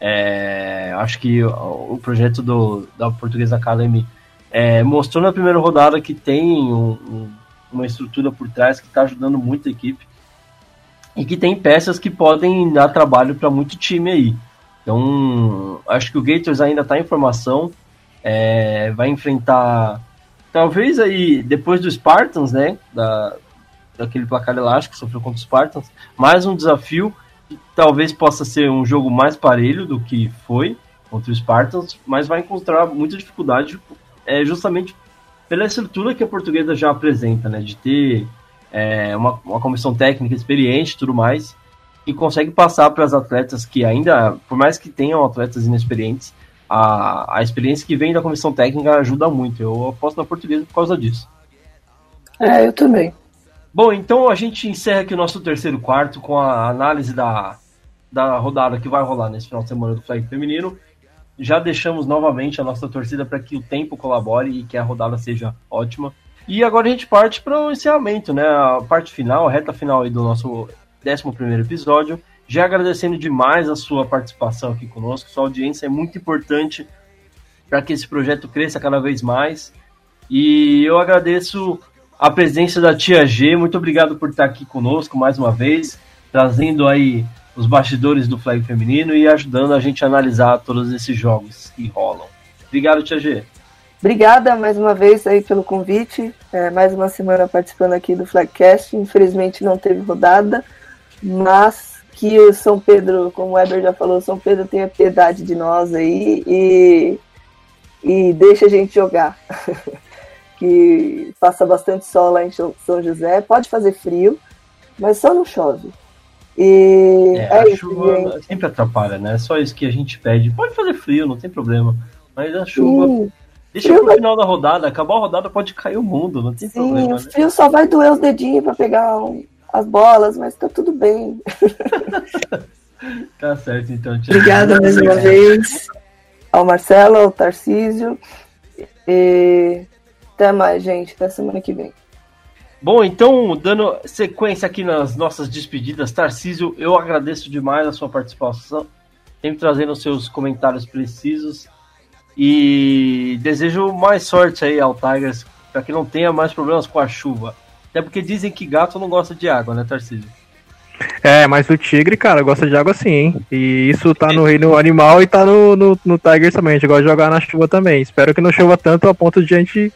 É, acho que o, o projeto do, da Portuguesa Academy é, mostrou na primeira rodada que tem um, um, uma estrutura por trás que está ajudando muito a equipe e que tem peças que podem dar trabalho para muito time aí. Então, acho que o Gators ainda está em formação, é, vai enfrentar, talvez aí, depois do Spartans, né, da, daquele placar elástico que sofreu contra os Spartans, mais um desafio, talvez possa ser um jogo mais parelho do que foi contra os Spartans, mas vai encontrar muita dificuldade é, justamente pela estrutura que a portuguesa já apresenta, né, de ter é, uma, uma comissão técnica experiente tudo mais, e consegue passar para as atletas que ainda, por mais que tenham atletas inexperientes, a, a experiência que vem da comissão técnica ajuda muito. Eu aposto na portuguesa por causa disso. É, eu também. Bom, então a gente encerra aqui o nosso terceiro quarto com a análise da, da rodada que vai rolar nesse final de semana do flag feminino. Já deixamos novamente a nossa torcida para que o tempo colabore e que a rodada seja ótima. E agora a gente parte para o encerramento, né? A parte final, a reta final aí do nosso 11 episódio. Já agradecendo demais a sua participação aqui conosco, sua audiência é muito importante para que esse projeto cresça cada vez mais. E eu agradeço a presença da Tia G, muito obrigado por estar aqui conosco mais uma vez, trazendo aí os bastidores do flag feminino e ajudando a gente a analisar todos esses jogos que rolam. Obrigado, Tia G. Obrigada mais uma vez aí pelo convite. É, mais uma semana participando aqui do Flagcast. Infelizmente não teve rodada, mas que o São Pedro, como o Weber já falou, São Pedro tenha piedade de nós aí e, e deixa a gente jogar. que passa bastante sol lá em São José. Pode fazer frio, mas só não chove. E é, é a isso, chuva gente. sempre atrapalha, né? É só isso que a gente pede. Pode fazer frio, não tem problema. Mas a chuva. Sim Deixa pro final da rodada, acabar a rodada pode cair o mundo, não tem Sim, problema. Né? O frio só vai doer os dedinhos pra pegar um, as bolas, mas tá tudo bem. tá certo, então. Obrigada mais uma vez ao Marcelo, ao Tarcísio. E até mais, gente. Até semana que vem. Bom, então, dando sequência aqui nas nossas despedidas, Tarcísio, eu agradeço demais a sua participação, sempre trazendo os seus comentários precisos. E desejo mais sorte aí ao Tigers para que não tenha mais problemas com a chuva. Até porque dizem que gato não gosta de água, né, Tarcísio? É, mas o tigre, cara, gosta de água sim, hein? E isso tá no reino animal e tá no, no, no Tigers também. A gente gosta de jogar na chuva também. Espero que não chova tanto a ponto de a gente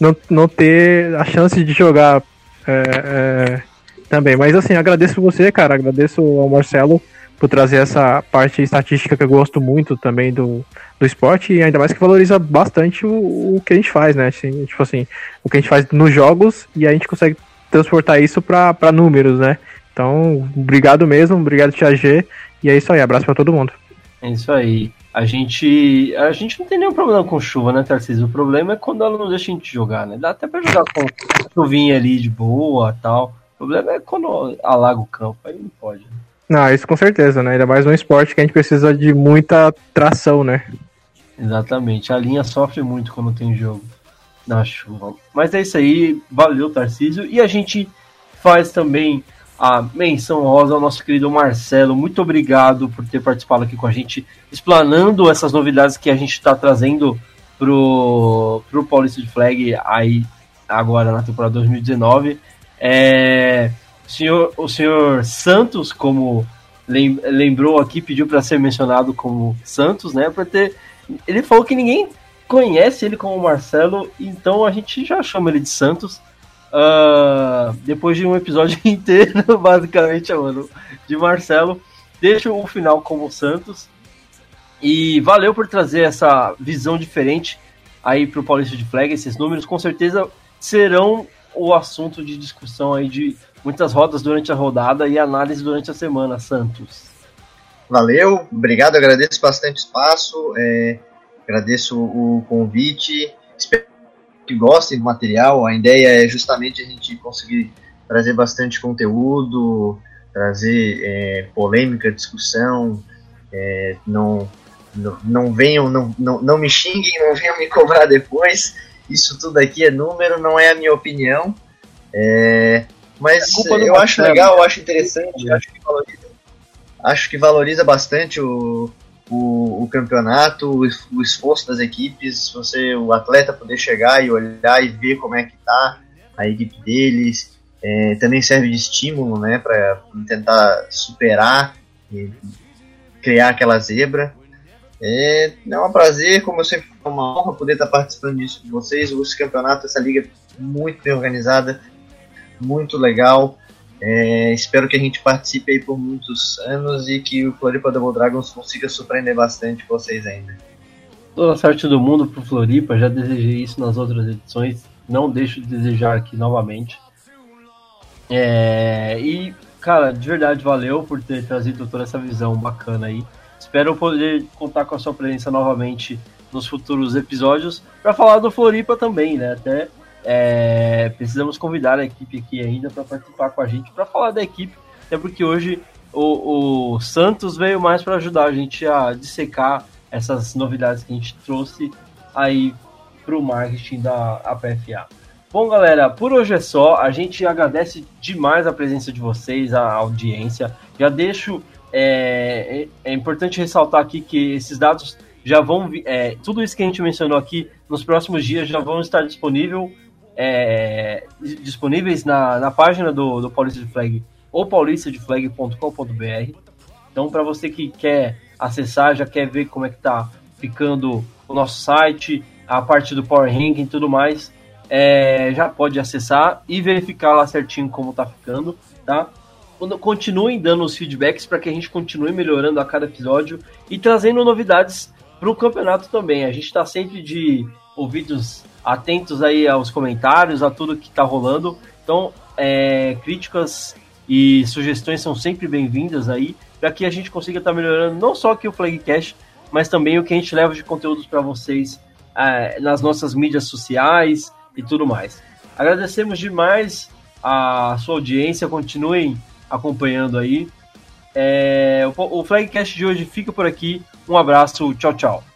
não, não ter a chance de jogar é, é, também. Mas assim, agradeço você, cara. Agradeço ao Marcelo por trazer essa parte estatística que eu gosto muito também do, do esporte e ainda mais que valoriza bastante o, o que a gente faz, né? Assim, tipo assim, o que a gente faz nos jogos e a gente consegue transportar isso para números, né? Então, obrigado mesmo, obrigado Tia G, e é isso aí, abraço para todo mundo. É isso aí. A gente, a gente não tem nenhum problema com chuva, né, Tarcísio? O problema é quando ela não deixa a gente jogar, né? Dá até pra jogar com chuvinha ali de boa tal. O problema é quando alaga o campo, aí não pode. Né? Não, isso com certeza, né? Ainda mais no esporte que a gente precisa de muita tração, né? Exatamente. A linha sofre muito quando tem jogo na chuva. Mas é isso aí. Valeu, Tarcísio. E a gente faz também a menção rosa ao nosso querido Marcelo. Muito obrigado por ter participado aqui com a gente, explanando essas novidades que a gente está trazendo pro, pro Paulista de Flag aí agora na temporada 2019. É o senhor, o senhor Santos, como lembrou aqui, pediu para ser mencionado como Santos, né? Para ter, ele falou que ninguém conhece ele como Marcelo, então a gente já chama ele de Santos. Uh, depois de um episódio inteiro, basicamente chamando de Marcelo, deixa o final como Santos. E valeu por trazer essa visão diferente aí para o Paulista de Flag. Esses números com certeza serão o assunto de discussão aí de muitas rodas durante a rodada e análise durante a semana, Santos. Valeu, obrigado, agradeço bastante espaço, é, agradeço o convite, espero que gostem do material. A ideia é justamente a gente conseguir trazer bastante conteúdo, trazer é, polêmica, discussão, é, não, não, não venham, não, não, não me xinguem, não venham me cobrar depois. isso tudo aqui é número, não é a minha opinião. É, mas eu acho legal, eu acho interessante, acho que valoriza, acho que valoriza bastante o, o, o campeonato, o, o, esforço das equipes, você, o atleta poder chegar e olhar e ver como é que tá a equipe deles, é, também serve de estímulo, né, para tentar superar e criar aquela zebra. É, é um prazer, como eu sempre é uma honra poder estar participando disso com vocês. Esse campeonato, essa liga é muito bem organizada, muito legal. É, espero que a gente participe aí por muitos anos e que o Floripa Double Dragons consiga surpreender bastante vocês ainda. Toda a sorte do mundo pro Floripa, já desejei isso nas outras edições, não deixo de desejar aqui novamente. É, e, cara, de verdade, valeu por ter trazido toda essa visão bacana aí. Espero poder contar com a sua presença novamente nos futuros episódios para falar do Floripa também, né? Até é, precisamos convidar a equipe aqui ainda para participar com a gente para falar da equipe, até porque hoje o, o Santos veio mais para ajudar a gente a dissecar essas novidades que a gente trouxe aí para o marketing da APFA. Bom, galera, por hoje é só. A gente agradece demais a presença de vocês, a audiência. Já deixo. É, é, é importante ressaltar aqui que esses dados já vão. É, tudo isso que a gente mencionou aqui nos próximos dias já vão estar disponível é, disponíveis na, na página do, do Paulista de Flag ou paulistadeflag.com.br. Então, para você que quer acessar, já quer ver como é que tá ficando o nosso site, a parte do Power Ranking e tudo mais, é, já pode acessar e verificar lá certinho como tá ficando, tá? Continuem dando os feedbacks para que a gente continue melhorando a cada episódio e trazendo novidades para o campeonato também. A gente está sempre de ouvidos atentos aí aos comentários, a tudo que está rolando. Então, é, críticas e sugestões são sempre bem-vindas aí, para que a gente consiga estar tá melhorando não só aqui o Flagcast, mas também o que a gente leva de conteúdos para vocês é, nas nossas mídias sociais e tudo mais. Agradecemos demais a sua audiência, continuem acompanhando aí. É, o, o Flagcast de hoje fica por aqui. Um abraço, tchau, tchau.